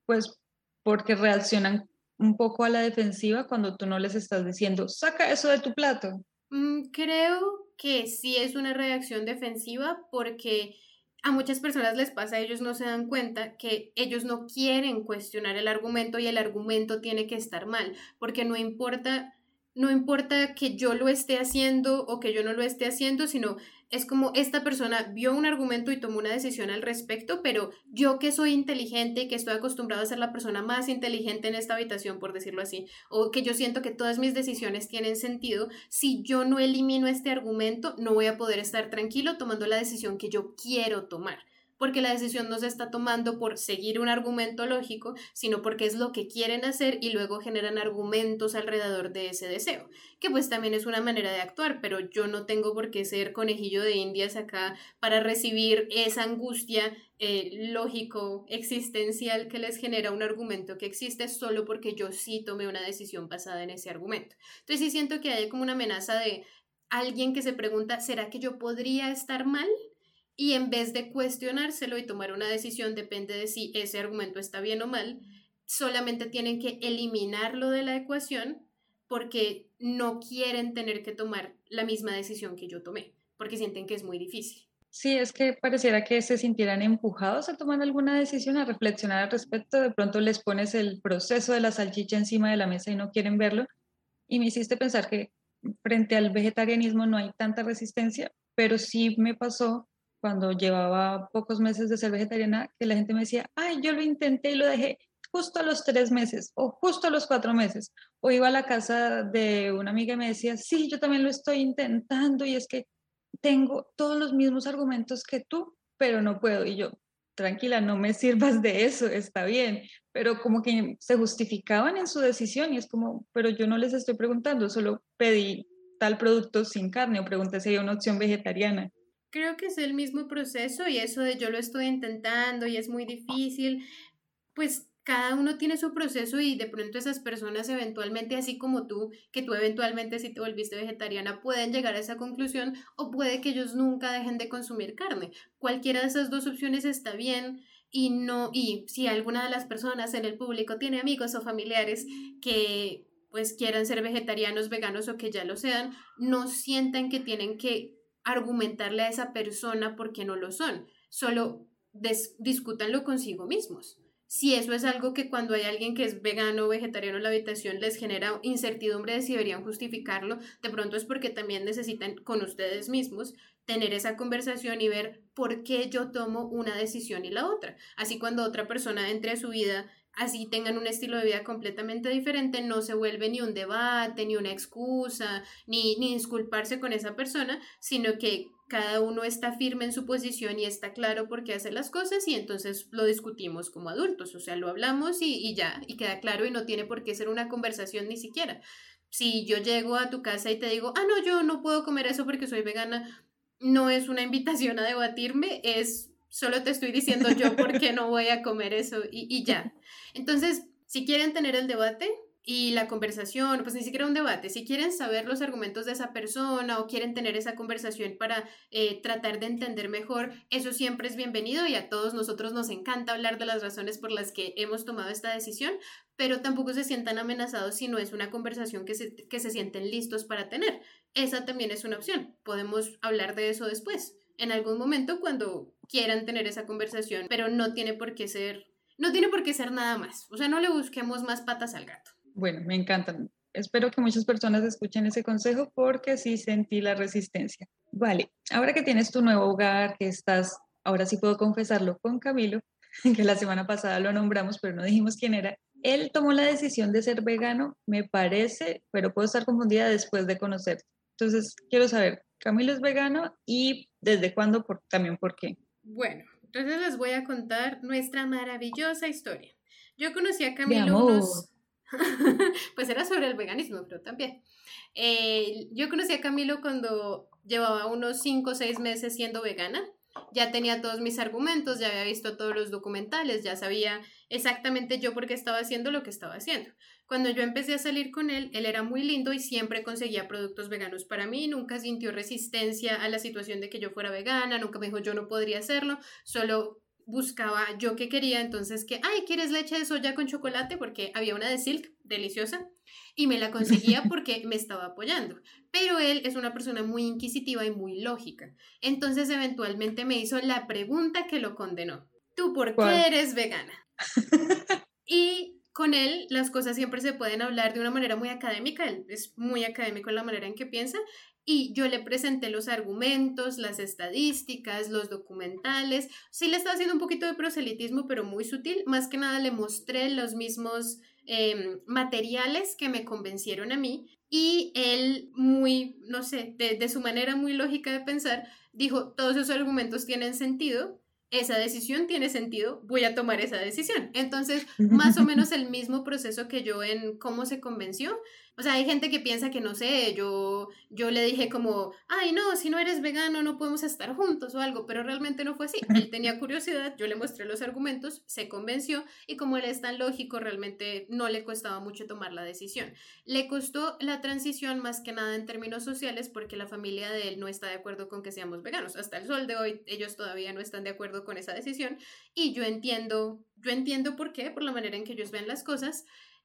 pues porque reaccionan un poco a la defensiva cuando tú no les estás diciendo, saca eso de tu plato? Mm, creo que sí es una reacción defensiva porque a muchas personas les pasa, ellos no se dan cuenta que ellos no quieren cuestionar el argumento y el argumento tiene que estar mal, porque no importa no importa que yo lo esté haciendo o que yo no lo esté haciendo, sino es como esta persona vio un argumento y tomó una decisión al respecto, pero yo que soy inteligente y que estoy acostumbrado a ser la persona más inteligente en esta habitación, por decirlo así, o que yo siento que todas mis decisiones tienen sentido, si yo no elimino este argumento, no voy a poder estar tranquilo tomando la decisión que yo quiero tomar porque la decisión no se está tomando por seguir un argumento lógico, sino porque es lo que quieren hacer y luego generan argumentos alrededor de ese deseo, que pues también es una manera de actuar, pero yo no tengo por qué ser conejillo de indias acá para recibir esa angustia eh, lógico, existencial que les genera un argumento que existe solo porque yo sí tomé una decisión basada en ese argumento. Entonces sí siento que hay como una amenaza de alguien que se pregunta, ¿será que yo podría estar mal? Y en vez de cuestionárselo y tomar una decisión, depende de si ese argumento está bien o mal, solamente tienen que eliminarlo de la ecuación porque no quieren tener que tomar la misma decisión que yo tomé, porque sienten que es muy difícil. Sí, es que pareciera que se sintieran empujados a tomar alguna decisión, a reflexionar al respecto. De pronto les pones el proceso de la salchicha encima de la mesa y no quieren verlo. Y me hiciste pensar que frente al vegetarianismo no hay tanta resistencia, pero sí me pasó cuando llevaba pocos meses de ser vegetariana que la gente me decía, ay, yo lo intenté y lo dejé justo a los tres meses o justo a los cuatro meses. O iba a la casa de una amiga y me decía, sí, yo también lo estoy intentando y es que tengo todos los mismos argumentos que tú, pero no puedo. Y yo, tranquila, no me sirvas de eso, está bien. Pero como que se justificaban en su decisión y es como, pero yo no les estoy preguntando, solo pedí tal producto sin carne o pregunté si hay una opción vegetariana. Creo que es el mismo proceso y eso de yo lo estoy intentando y es muy difícil, pues cada uno tiene su proceso y de pronto esas personas eventualmente, así como tú, que tú eventualmente si te volviste vegetariana, pueden llegar a esa conclusión o puede que ellos nunca dejen de consumir carne. Cualquiera de esas dos opciones está bien y no y si alguna de las personas en el público tiene amigos o familiares que pues quieran ser vegetarianos, veganos o que ya lo sean, no sientan que tienen que argumentarle a esa persona porque no lo son, solo discútanlo consigo mismos si eso es algo que cuando hay alguien que es vegano o vegetariano en la habitación les genera incertidumbre de si deberían justificarlo, de pronto es porque también necesitan con ustedes mismos tener esa conversación y ver por qué yo tomo una decisión y la otra. Así cuando otra persona entre a su vida, así tengan un estilo de vida completamente diferente, no se vuelve ni un debate, ni una excusa, ni, ni disculparse con esa persona, sino que cada uno está firme en su posición y está claro por qué hace las cosas y entonces lo discutimos como adultos, o sea, lo hablamos y, ya, y queda claro y no tiene por qué ser una conversación ni siquiera. Si yo llego a tu casa y te digo, ah, no, yo no puedo comer eso porque soy vegana, no es una invitación a debatirme, es solo te estoy diciendo yo por qué no voy a comer eso y, y ya. Entonces, si quieren tener el debate, y la conversación, pues ni siquiera un debate, si quieren saber los argumentos de esa persona o quieren tener esa conversación para eh, tratar de entender mejor, eso siempre es bienvenido y a todos nosotros nos encanta hablar de las razones por las que hemos tomado esta decisión, pero tampoco se sientan amenazados si no es una conversación que se, que se sienten listos para tener. Esa también es una opción, podemos hablar de eso después, en algún momento cuando quieran tener esa conversación, pero no tiene por qué ser... No tiene por qué ser nada más, o sea, no le busquemos más patas al gato. Bueno, me encantan. Espero que muchas personas escuchen ese consejo porque sí sentí la resistencia. Vale, ahora que tienes tu nuevo hogar, que estás, ahora sí puedo confesarlo con Camilo, que la semana pasada lo nombramos, pero no dijimos quién era. Él tomó la decisión de ser vegano, me parece, pero puedo estar confundida después de conocerte. Entonces, quiero saber, Camilo es vegano y desde cuándo, por, también por qué. Bueno, entonces les voy a contar nuestra maravillosa historia. Yo conocí a Camilo unos pues era sobre el veganismo, pero también. Eh, yo conocí a Camilo cuando llevaba unos 5 o 6 meses siendo vegana. Ya tenía todos mis argumentos, ya había visto todos los documentales, ya sabía exactamente yo por qué estaba haciendo lo que estaba haciendo. Cuando yo empecé a salir con él, él era muy lindo y siempre conseguía productos veganos para mí, nunca sintió resistencia a la situación de que yo fuera vegana, nunca me dijo yo no podría hacerlo, solo buscaba yo que quería, entonces que, ay, ¿quieres leche de soya con chocolate? Porque había una de Silk deliciosa y me la conseguía porque me estaba apoyando. Pero él es una persona muy inquisitiva y muy lógica. Entonces eventualmente me hizo la pregunta que lo condenó. ¿Tú por qué eres vegana? y con él las cosas siempre se pueden hablar de una manera muy académica, él es muy académico en la manera en que piensa y yo le presenté los argumentos, las estadísticas, los documentales. Sí le estaba haciendo un poquito de proselitismo, pero muy sutil. Más que nada le mostré los mismos em, materiales que me convencieron a mí y él muy, no sé, de, de su manera muy lógica de pensar, dijo, todos esos argumentos tienen sentido, esa decisión tiene sentido, voy a tomar esa decisión. Entonces, más o menos el mismo proceso que yo en cómo se convenció, o sea, hay gente que piensa que no sé, yo, yo le dije como, ay, no, si no eres vegano no podemos estar juntos o algo, pero realmente no fue así. Él tenía curiosidad, yo le mostré los argumentos, se convenció y como él es tan lógico, realmente no le costaba mucho tomar la decisión. Le costó la transición más que nada en términos sociales porque la familia de él no está de acuerdo con que seamos veganos. Hasta el sol de hoy ellos todavía no están de acuerdo con esa decisión y yo entiendo, yo entiendo por qué, por la manera en que ellos ven las cosas.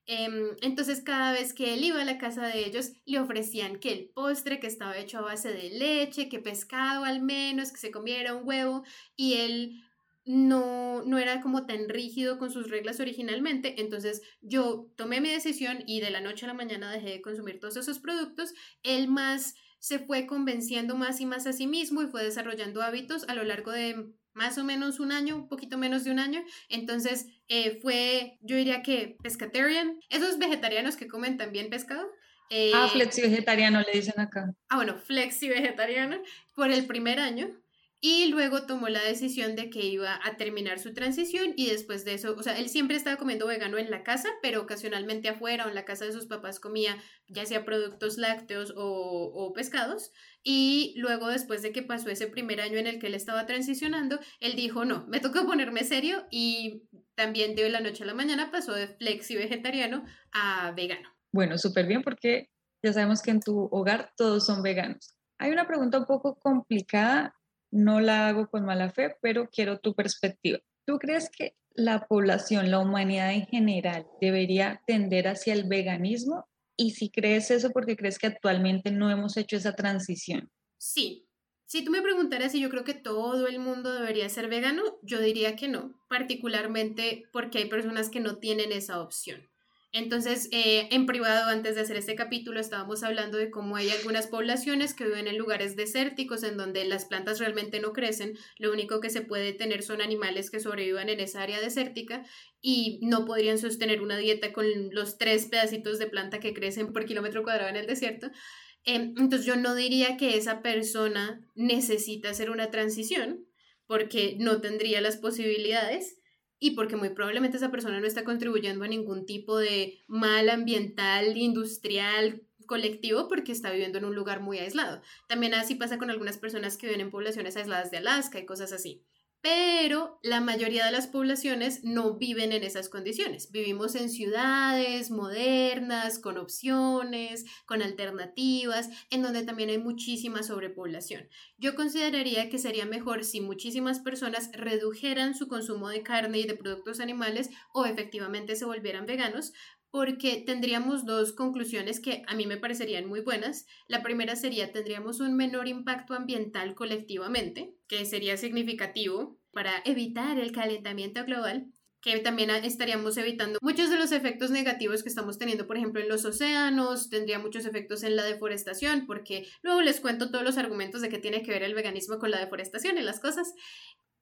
Em, entonces cada vez que él iba a la casa de ellos le ofrecían que el postre que estaba hecho a base de leche, que pescado al menos, que se comiera un huevo y él no, no era como tan rígido con sus reglas originalmente, entonces yo tomé mi decisión y de la noche a la mañana dejé de consumir todos esos productos. Él más se fue convenciendo más y más a sí mismo y fue desarrollando hábitos a lo largo de más o menos un año, un poquito menos de un año. Entonces eh, fue, yo diría que pescatarian, esos vegetarianos que comen también pescado. Eh, ah, flexi vegetariano le dicen acá. Ah, bueno, flexi vegetariano por el primer año y luego tomó la decisión de que iba a terminar su transición y después de eso, o sea, él siempre estaba comiendo vegano en la casa, pero ocasionalmente afuera o en la casa de sus papás comía ya sea productos lácteos o, pescados. Y luego después de que pasó ese primer año en el que él estaba transicionando, él dijo, no, me toca ponerme serio y también de la noche a la mañana pasó de flexi vegetariano a vegano. Bueno, súper bien porque ya sabemos que en tu hogar todos son veganos. Hay una pregunta un poco complicada no la hago con mala fe, pero quiero tu perspectiva. ¿Tú crees que la población, la humanidad en general, debería tender hacia el veganismo? Y si crees eso, porque crees que actualmente no hemos hecho esa transición? Sí. Si tú me preguntaras si yo creo que todo el mundo debería ser vegano, yo diría que no, particularmente porque hay personas que no tienen esa opción. Entonces, eh, en privado, antes de hacer este capítulo, estábamos hablando de cómo hay algunas poblaciones que viven en lugares desérticos en donde las plantas realmente no crecen, lo único que se puede tener son animales que sobrevivan en esa área desértica y no podrían sostener una dieta con los tres pedacitos de planta que crecen por kilómetro cuadrado en el desierto. Em, entonces, yo no diría que esa persona necesita hacer una transición porque no tendría las posibilidades y porque muy probablemente esa persona no está contribuyendo a ningún tipo de mal ambiental, industrial, colectivo porque está viviendo en un lugar muy aislado. También así pasa con algunas personas que viven en poblaciones aisladas de Alaska y cosas así pero la mayoría de las poblaciones no viven en esas condiciones. Vivimos en ciudades modernas, con opciones, con alternativas, en donde también hay muchísima sobrepoblación. Yo consideraría que sería mejor si muchísimas personas redujeran su consumo de carne y de productos animales o efectivamente se volvieran veganos, porque tendríamos dos conclusiones que a mí me parecerían muy buenas. La primera sería, tendríamos un menor impacto ambiental colectivamente, que sería significativo para evitar el calentamiento global que también estaríamos evitando muchos de los efectos negativos que estamos teniendo, por ejemplo, en los océanos, tendría muchos efectos en la deforestación, porque luego les cuento todos los argumentos de que tiene que ver el veganismo con la deforestación y las cosas,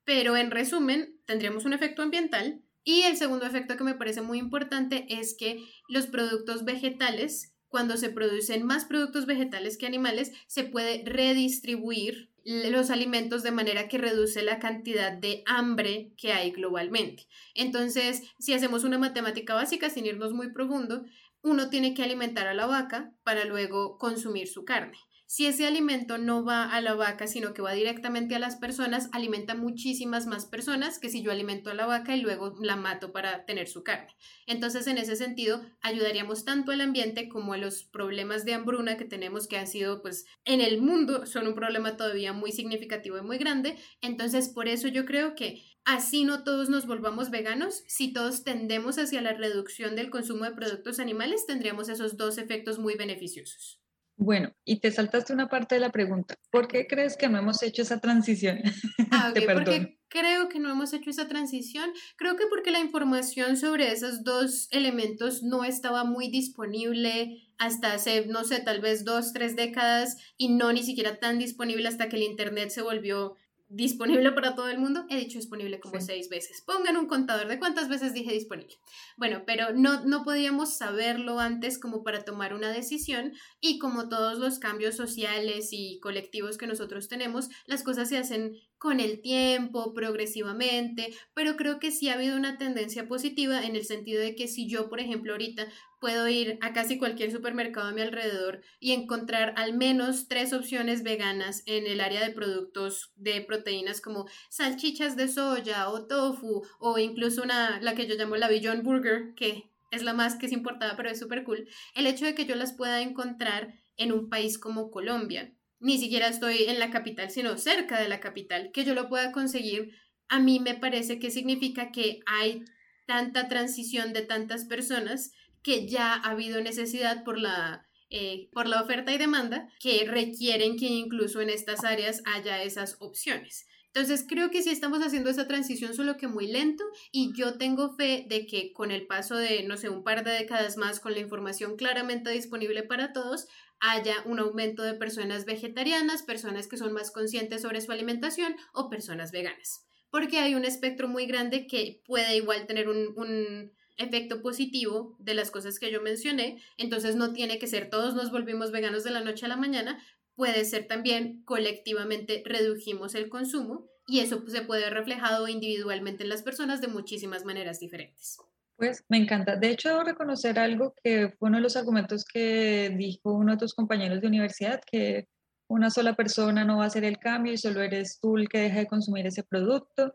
pero en resumen, tendríamos un efecto ambiental, y el segundo efecto que me parece muy importante es que los productos vegetales, cuando se producen más productos vegetales que animales, se puede redistribuir los alimentos de manera que reduce la cantidad de hambre que hay globalmente. Entonces, si hacemos una matemática básica sin irnos muy profundo, uno tiene que alimentar a la vaca para luego consumir su carne. Si ese alimento no va a la vaca, sino que va directamente a las personas, alimenta muchísimas más personas que si yo alimento a la vaca y luego la mato para tener su carne. Entonces, en ese sentido, ayudaríamos tanto al ambiente como a los problemas de hambruna que tenemos que han sido, pues, en el mundo son un problema todavía muy significativo y muy grande. Entonces, por eso yo creo que así no todos nos volvamos veganos, si todos tendemos hacia la reducción del consumo de productos animales, tendríamos esos dos efectos muy beneficiosos. Bueno, y te saltaste una parte de la pregunta. ¿Por qué crees que no hemos hecho esa transición? Ah, okay, ¿Por qué creo que no hemos hecho esa transición? Creo que porque la información sobre esos dos elementos no estaba muy disponible hasta hace, no sé, tal vez dos, tres décadas y no ni siquiera tan disponible hasta que el Internet se volvió disponible para todo el mundo, he dicho disponible como seis veces. Pongan un contador de cuántas veces dije disponible. Bueno, pero no, no podíamos saberlo antes como para tomar una decisión y como todos los cambios sociales y colectivos que nosotros tenemos, las cosas se hacen con el tiempo, progresivamente, pero creo que sí ha habido una tendencia positiva en el sentido de que si yo, por ejemplo, ahorita puedo ir a casi cualquier supermercado a mi alrededor y encontrar al menos tres opciones veganas en el área de productos de proteínas como salchichas de soya o tofu o incluso una, la que yo llamo la Beyond Burger, que es la más que es importada pero es súper cool, el hecho de que yo las pueda encontrar en un país como Colombia ni siquiera estoy en la capital, sino cerca de la capital, que yo lo pueda conseguir, a mí me parece que significa que hay tanta transición de tantas personas que ya ha habido necesidad por la, eh, por la oferta y demanda que requieren que incluso en estas áreas haya esas opciones. Entonces creo que sí estamos haciendo esa transición solo que muy lento y yo tengo fe de que con el paso de, no sé, un par de décadas más, con la información claramente disponible para todos, haya un aumento de personas vegetarianas, personas que son más conscientes sobre su alimentación o personas veganas. Porque hay un espectro muy grande que puede igual tener un, efecto positivo de las cosas que yo mencioné, entonces no tiene que ser todos nos volvimos veganos de la noche a la mañana, puede ser también colectivamente redujimos el consumo y eso se puede ver reflejado individualmente en las personas de muchísimas maneras diferentes. Pues me encanta. De hecho, debo reconocer algo que fue uno de los argumentos que dijo uno de tus compañeros de universidad, que una sola persona no va a hacer el cambio y solo eres tú el que deja de consumir ese producto.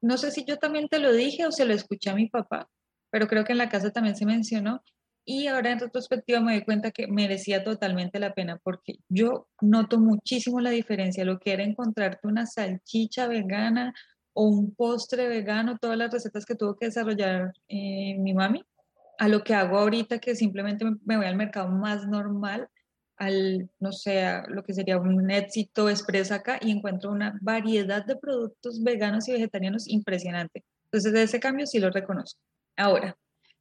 No sé si yo también te lo dije o se lo escuché a mi papá, pero creo que en la casa también se mencionó y ahora en retrospectiva me doy cuenta que merecía totalmente la pena porque yo noto muchísimo la diferencia, lo que era encontrarte una salchicha vegana o un postre vegano, todas las recetas que tuvo que desarrollar eh, mi mami, a lo que hago ahorita que simplemente me voy al mercado más normal, al, no sé, a lo que sería un éxito express acá y encuentro una variedad de productos veganos y vegetarianos impresionante. Entonces, de ese cambio sí lo reconozco. Ahora,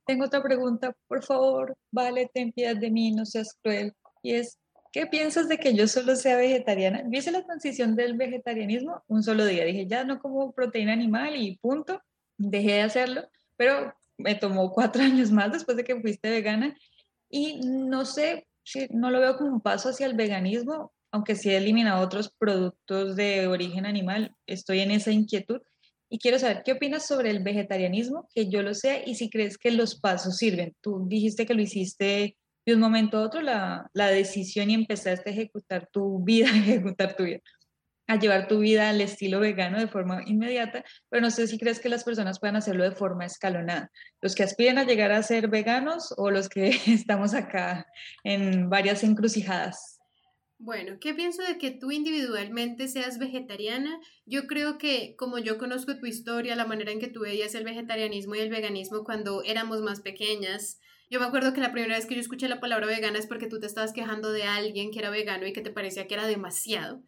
tengo otra pregunta, por favor, vale, ten piedad de mí, no seas cruel. Y es, ¿qué piensas de que yo solo sea vegetariana? Yo hice la transición del vegetarianismo un solo día. Dije, ya no como proteína animal y punto. Dejé de hacerlo, pero me tomó cuatro años más después de que fuiste vegana. Y no sé, no lo veo como un paso hacia el veganismo, aunque sí he eliminado otros productos de origen animal. Estoy en esa inquietud y quiero saber qué opinas sobre el vegetarianismo, que yo lo sé, y si crees que los pasos sirven. Tú dijiste que lo hiciste de un momento a otro, la, la decisión y empezaste a ejecutar tu vida, a ejecutar tu vida, a llevar tu vida al estilo vegano de forma inmediata, pero no sé si crees que las personas puedan hacerlo de forma escalonada. Los que aspiran a llegar a ser veganos o los que estamos acá en varias encrucijadas. Bueno, ¿qué pienso de que tú individualmente seas vegetariana? Yo creo que como yo conozco tu historia, la manera en que tú veías el vegetarianismo y el veganismo cuando éramos más pequeñas, yo me acuerdo que la primera vez que yo escuché la palabra vegana es porque tú te estabas quejando de alguien que era vegano y que te parecía que era demasiado.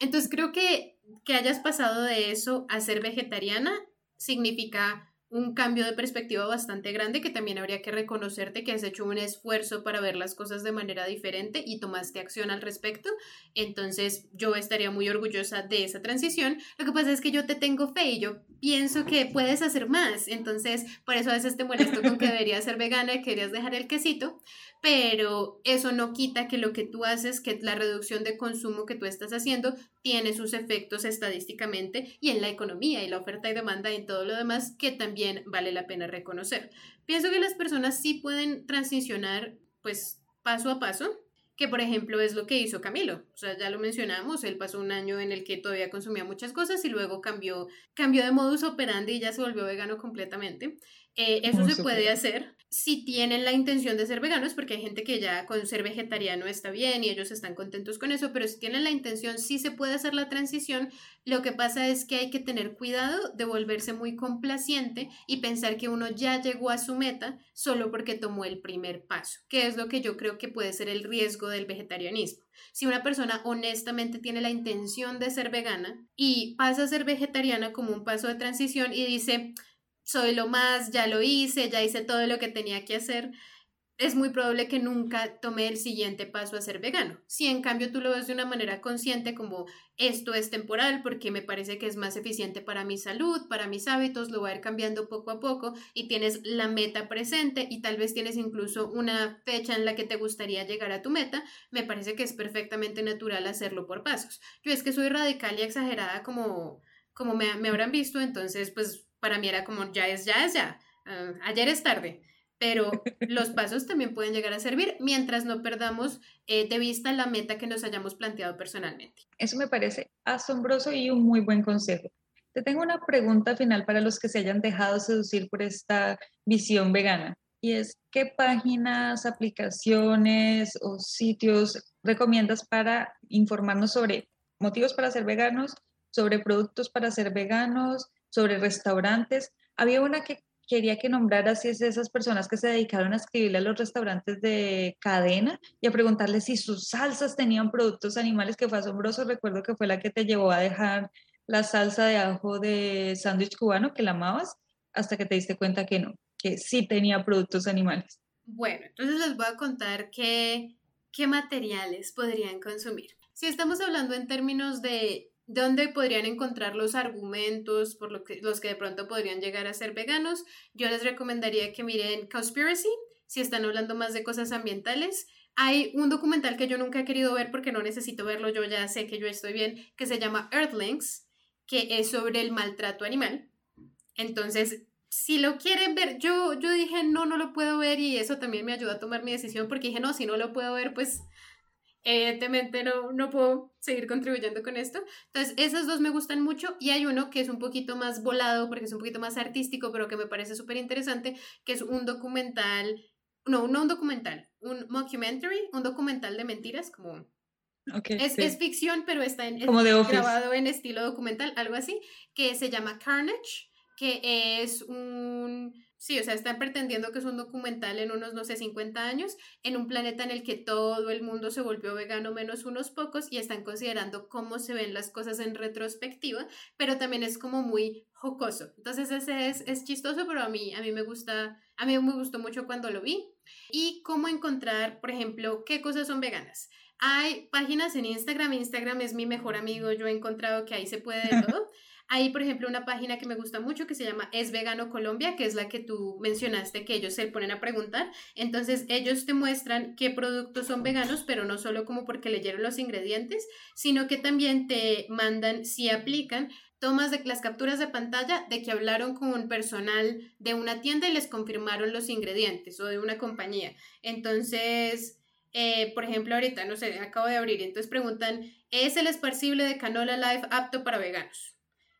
Entonces creo que que hayas pasado de eso a ser vegetariana significa un cambio de perspectiva bastante grande que también habría que reconocerte que has hecho un esfuerzo para ver las cosas de manera diferente y tomaste acción al respecto. Entonces yo estaría muy orgullosa de esa transición. Lo que pasa es que yo te tengo fe y yo pienso que puedes hacer más. Entonces por eso a veces te molesto con que deberías ser vegana y querías dejar el quesito pero eso no quita que lo que tú haces, que la reducción de consumo que tú estás haciendo, tiene sus efectos estadísticamente y en la economía y la oferta y demanda y en todo lo demás que también vale la pena reconocer. Pienso que las personas sí pueden transicionar pues paso a paso, que por ejemplo es lo que hizo Camilo. O sea, ya lo mencionamos, él pasó un año en el que todavía consumía muchas cosas y luego cambió, cambió de modus operandi y ya se volvió vegano completamente. Eh, eso se puede hacer si tienen la intención de ser veganos, porque hay gente que ya con ser vegetariano está bien y ellos están contentos con eso, pero si tienen la intención, sí se puede hacer la transición. Lo que pasa es que hay que tener cuidado de volverse muy complaciente y pensar que uno ya llegó a su meta solo porque tomó el primer paso, que es lo que yo creo que puede ser el riesgo del vegetarianismo. Si una persona honestamente tiene la intención de ser vegana y pasa a ser vegetariana como un paso de transición y dice, soy lo más, ya lo hice, ya hice todo lo que tenía que hacer, es muy probable que nunca tome el siguiente paso a ser vegano. Si en cambio tú lo ves de una manera consciente como esto es temporal porque me parece que es más eficiente para mi salud, para mis hábitos, lo voy a ir cambiando poco a poco y tienes la meta presente y tal vez tienes incluso una fecha en la que te gustaría llegar a tu meta, me parece que es perfectamente natural hacerlo por pasos. Yo es que soy radical y exagerada como, como me, me habrán visto, entonces pues para mí era como, ya es, ya es, ya, ah, ayer es tarde, pero los pasos también pueden llegar a servir mientras no perdamos eh, de vista la meta que nos hayamos planteado personalmente. Eso me parece asombroso y un muy buen consejo. Te tengo una pregunta final para los que se hayan dejado seducir por esta visión vegana y es, ¿qué páginas, aplicaciones o sitios recomiendas para informarnos sobre motivos para ser veganos, sobre productos para ser veganos, sobre restaurantes. Había una que quería que nombrara si es esas personas que se dedicaron a escribirle a los restaurantes de cadena y a preguntarles si sus salsas tenían productos animales, que fue asombroso. Recuerdo que fue la que te llevó a dejar la salsa de ajo de sándwich cubano que la amabas hasta que te diste cuenta que no, que sí tenía productos animales. Bueno, entonces les voy a contar qué, qué materiales podrían consumir. Si estamos hablando en términos de dónde podrían encontrar los argumentos por lo que, los que de pronto podrían llegar a ser veganos, yo les recomendaría que miren Conspiracy, si están hablando más de cosas ambientales. Hay un documental que yo nunca he querido ver porque no necesito verlo, yo ya sé que yo estoy bien, que se llama Earthlings, que es sobre el maltrato animal. Entonces, si lo quieren ver, yo, yo dije, no, no lo puedo ver y eso también me ayudó a tomar mi decisión porque dije, no, si no lo puedo ver, pues evidentemente no, no puedo seguir contribuyendo con esto. Entonces, esos dos me gustan mucho y hay uno que es un poquito más volado porque es un poquito más artístico, pero que me parece súper interesante, que es un documental, no, no un documental, un mockumentary, un documental de mentiras, como... es, es, ficción, pero está en, como grabado en estilo documental, algo así, que se llama Carnage que es un, sí, o sea, están pretendiendo que es un documental en unos, no sé, 50 años, en un planeta en el que todo el mundo se volvió vegano menos unos pocos y están considerando cómo se ven las cosas en retrospectiva, pero también es como muy jocoso. Entonces ese es, es chistoso, pero a mí, a mí me gusta, a mí me gustó mucho cuando lo vi. Y cómo encontrar, por ejemplo, qué cosas son veganas. Hay páginas en Instagram, Instagram es mi mejor amigo, yo he encontrado que ahí se puede de todo. Hay, por ejemplo, una página que me gusta mucho que se llama Es Vegano Colombia, que es la que tú mencionaste, que ellos se ponen a preguntar. Entonces, ellos te muestran qué productos son veganos, pero no solo como porque leyeron los ingredientes, sino que también te mandan, si aplican, tomas de las capturas de pantalla de que hablaron con un personal de una tienda y les confirmaron los ingredientes o de una compañía. Entonces, eh, por ejemplo, ahorita, no sé, acabo de abrir, entonces preguntan, ¿es el esparcible de canola live apto para veganos?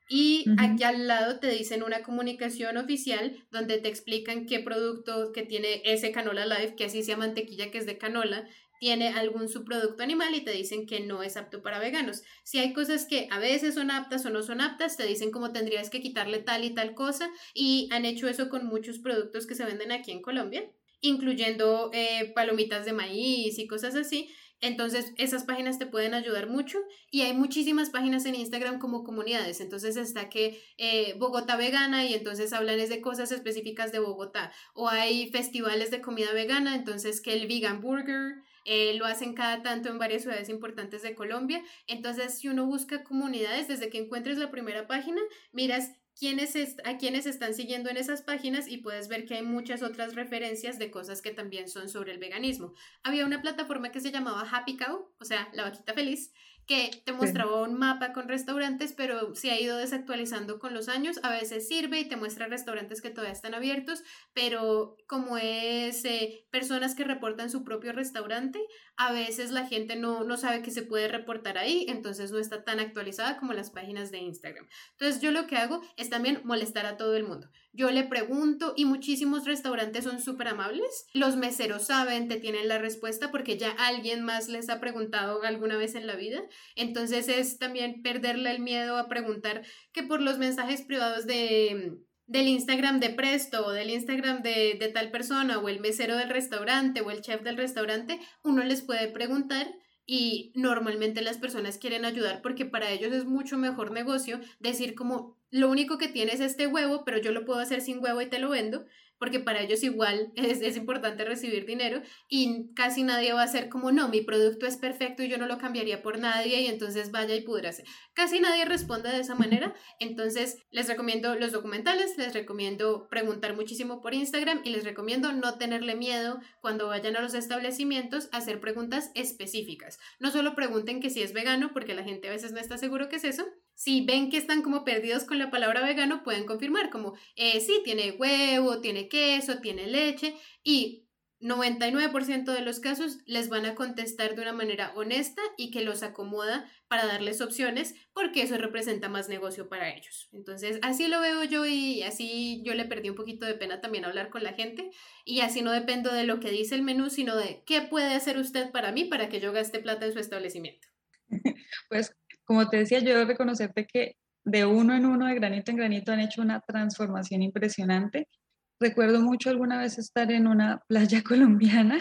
Y aquí al lado te dicen una comunicación oficial donde te explican qué producto que tiene ese canola live, que así sea mantequilla que es de canola, tiene algún subproducto animal y te dicen que no es apto para veganos. Si hay cosas que a veces son aptas o no son aptas, te dicen cómo tendrías que quitarle tal y tal cosa y han hecho eso con muchos productos que se venden aquí en Colombia, incluyendo eh, palomitas de maíz y cosas así. Entonces, esas páginas te pueden ayudar mucho y hay muchísimas páginas en Instagram como comunidades. Entonces está que eh, Bogotá vegana y entonces hablan de cosas específicas de Bogotá. O hay festivales de comida vegana, entonces que el vegan burger, eh, lo hacen cada tanto en varias ciudades importantes de Colombia. Entonces, si uno busca comunidades, desde que encuentres la primera página, miras quiénes a quienes están siguiendo en esas páginas y puedes ver que hay muchas otras referencias de cosas que también son sobre el veganismo. Había una plataforma que se llamaba Happy Cow, o sea, la vaquita feliz, que te mostraba un mapa con restaurantes, pero se ha ido desactualizando con los años. A veces sirve y te muestra restaurantes que todavía están abiertos, pero como es eh, personas que reportan su propio restaurante, a veces la gente no, no sabe que se puede reportar ahí, entonces no está tan actualizada como las páginas de Instagram. Entonces yo lo que hago es también molestar a todo el mundo. Yo le pregunto y muchísimos restaurantes son súper amables. Los meseros saben, te tienen la respuesta porque ya alguien más les ha preguntado alguna vez en la vida. Entonces es también perderle el miedo a preguntar que por los mensajes privados de del Instagram de Presto o del Instagram de, de, tal persona o el mesero del restaurante o el chef del restaurante, uno les puede preguntar y normalmente las personas quieren ayudar porque para ellos es mucho mejor negocio decir como lo único que tienes es este huevo, pero yo lo puedo hacer sin huevo y te lo vendo, porque para ellos igual es, es, importante recibir dinero y casi nadie va a ser como, no, mi producto es perfecto y yo no lo cambiaría por nadie y entonces vaya y púdrase. Casi nadie responde de esa manera, entonces les recomiendo los documentales, les recomiendo preguntar muchísimo por Instagram y les recomiendo no tenerle miedo cuando vayan a los establecimientos a hacer preguntas específicas. No solo pregunten que si es vegano, porque la gente a veces no está seguro que es eso, si ven que están como perdidos con la palabra vegano, pueden confirmar como, eh, sí, tiene huevo, tiene queso, tiene leche y 99% de los casos les van a contestar de una manera honesta y que los acomoda para darles opciones porque eso representa más negocio para ellos. Entonces, así lo veo yo y así yo le perdí un poquito de pena también hablar con la gente y así no dependo de lo que dice el menú, sino de qué puede hacer usted para mí para que yo gaste plata en su establecimiento. Pues como te decía, yo debo reconocerte que de uno en uno, de granito en granito, han hecho una transformación impresionante. Recuerdo mucho alguna vez estar en una playa colombiana,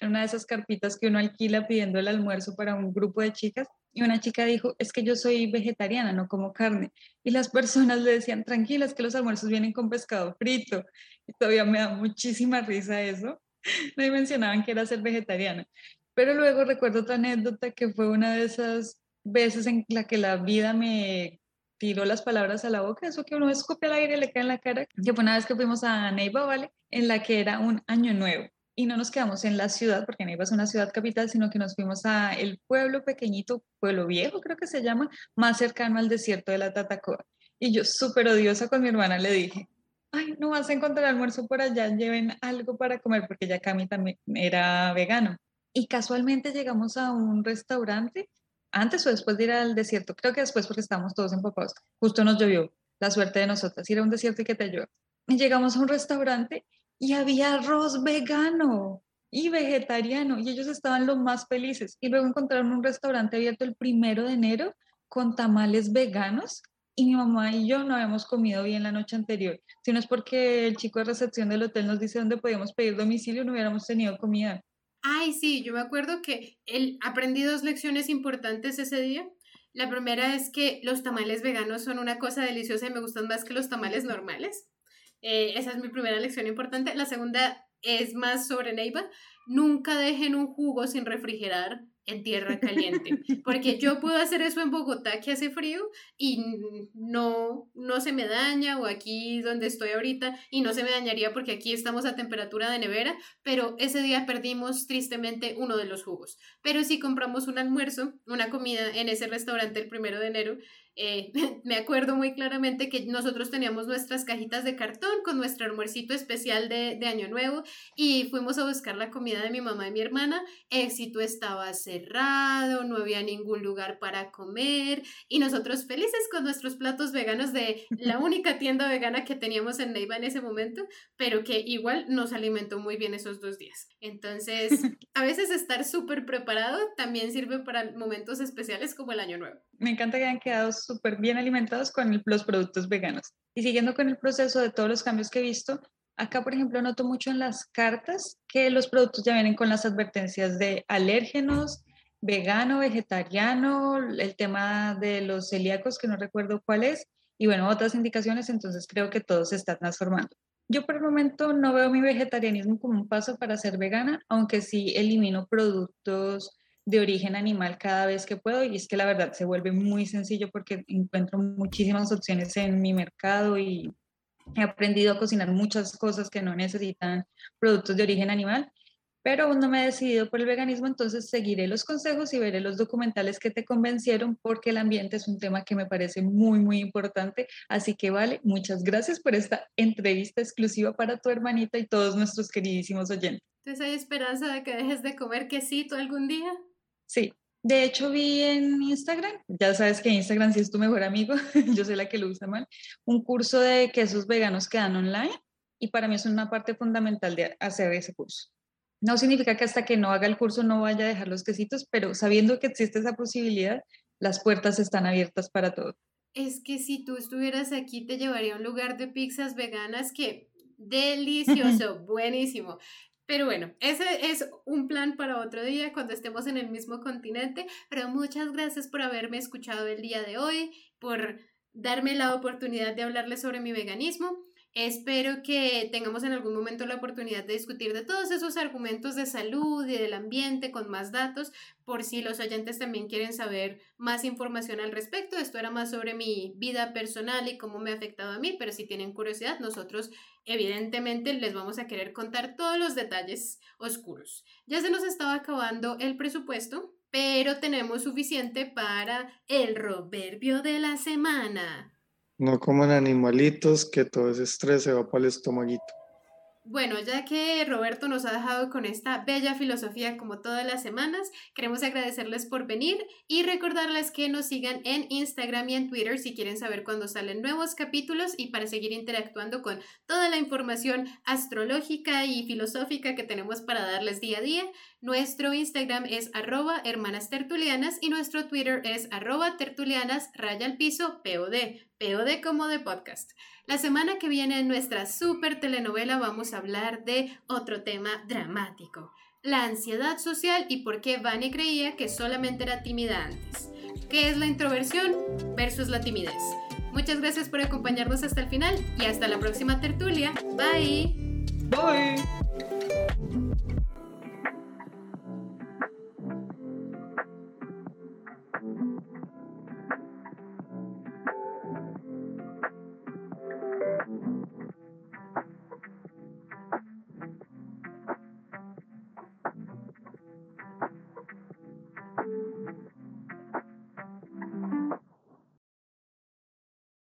en una de esas carpitas que uno alquila pidiendo el almuerzo para un grupo de chicas, y una chica dijo, es que yo soy vegetariana, no como carne. Y las personas le decían, tranquilas, que los almuerzos vienen con pescado frito. Y todavía me da muchísima risa eso. Me mencionaban que era ser vegetariana. Pero luego recuerdo otra anécdota que fue una de esas veces en la que la vida me tiró las palabras a la boca, eso que uno escupe al aire y le cae en la cara, que fue una vez que fuimos a Neiva, ¿vale? En la que era un año nuevo y no nos quedamos en la ciudad, porque Neiva es una ciudad capital, sino que nos fuimos a el pueblo pequeñito, pueblo viejo creo que se llama, más cercano al desierto de la Tatacoa. Y yo súper odiosa con mi hermana le dije, ay, no vas a encontrar almuerzo por allá, lleven algo para comer, porque ya Cami también era vegano. Y casualmente llegamos a un restaurante, antes o después de ir al desierto, creo que después porque estábamos todos empapados, justo nos llovió, la suerte de nosotras, ir a un desierto y que te llueva. Llegamos a un restaurante y había arroz vegano y vegetariano y ellos estaban los más felices. Y luego encontraron un restaurante abierto el primero de enero con tamales veganos y mi mamá y yo no habíamos comido bien la noche anterior. Si no es porque el chico de recepción del hotel nos dice dónde podíamos pedir domicilio, no hubiéramos tenido comida. Ay, sí, yo me acuerdo que él aprendí dos lecciones importantes ese día. La primera es que los tamales veganos son una cosa deliciosa y me gustan más que los tamales normales. Eh, esa es mi primera lección importante. La segunda es más sobre Neiva. Nunca dejen un jugo sin refrigerar en tierra caliente, porque yo puedo hacer eso en Bogotá que hace frío y no, no se me daña o aquí donde estoy ahorita y no se me dañaría porque aquí estamos a temperatura de nevera, pero ese día perdimos tristemente uno de los jugos. Pero si compramos un almuerzo, una comida en ese restaurante el primero de enero, eh, me acuerdo muy claramente que nosotros teníamos nuestras cajitas de cartón con nuestro almuercito especial de, de, Año Nuevo y fuimos a buscar la comida de mi mamá y mi hermana. Éxito estaba cerrado, no había ningún lugar para comer y nosotros felices con nuestros platos veganos de la única tienda vegana que teníamos en Neiva en ese momento, pero que igual nos alimentó muy bien esos dos días. Entonces, a veces estar súper preparado también sirve para momentos especiales como el Año Nuevo me encanta que hayan quedado súper bien alimentados con los productos veganos. Y siguiendo con el proceso de todos los cambios que he visto, acá, por ejemplo, noto mucho en las cartas que los productos ya vienen con las advertencias de alérgenos, vegano, vegetariano, el tema de los celíacos, que no recuerdo cuál es, y bueno, otras indicaciones, entonces creo que todo se está transformando. Yo por el momento no veo mi vegetarianismo como un paso para ser vegana, aunque sí elimino productos de origen animal cada vez que puedo y es que la verdad se vuelve muy sencillo porque encuentro muchísimas opciones en mi mercado y he aprendido a cocinar muchas cosas que no necesitan productos de origen animal, pero aún no me he decidido por el veganismo, entonces seguiré los consejos y veré los documentales que te convencieron porque el ambiente es un tema que me parece muy, muy importante. Así que vale, muchas gracias por esta entrevista exclusiva para tu hermanita y todos nuestros queridísimos oyentes. Entonces hay esperanza de que dejes de comer quesito algún día. Sí, de hecho vi en Instagram, ya sabes que Instagram sí es tu mejor amigo, yo soy la que lo usa mal, un curso de quesos veganos que dan online y para mí es una parte fundamental de hacer ese curso. No significa que hasta que no haga el curso no vaya a dejar los quesitos, pero sabiendo que existe esa posibilidad, las puertas están abiertas para todo. Es que si tú estuvieras aquí te llevaría a un lugar de pizzas veganas que delicioso, buenísimo. Pero bueno, ese es un plan para otro día cuando estemos en el mismo continente. Pero muchas gracias por haberme escuchado el día de hoy, por darme la oportunidad de hablarles sobre mi veganismo. Espero que tengamos en algún momento la oportunidad de discutir de todos esos argumentos de salud y del ambiente con más datos, por si los oyentes también quieren saber más información al respecto. Esto era más sobre mi vida personal y cómo me ha afectado a mí, pero si tienen curiosidad, nosotros evidentemente les vamos a querer contar todos los detalles oscuros. Ya se nos estaba acabando el presupuesto, pero tenemos suficiente para el proverbio de la semana. No coman animalitos, que todo ese estrés se va para el estomaguito. Bueno, ya que Roberto nos ha dejado con esta bella filosofía como todas las semanas, queremos agradecerles por venir y recordarles que nos sigan en Instagram y en Twitter si quieren saber cuándo salen nuevos capítulos y para seguir interactuando con toda la información astrológica y filosófica que tenemos para darles día a día. Nuestro Instagram es arroba hermanas tertulianas y nuestro Twitter es arroba tertulianas raya al piso POD. POD como de podcast. La semana que viene en nuestra super telenovela vamos a hablar de otro tema dramático, la ansiedad social y por qué Vani creía que solamente era tímida antes. ¿Qué es la introversión versus la timidez? Muchas gracias por acompañarnos hasta el final y hasta la próxima tertulia. Bye. Bye.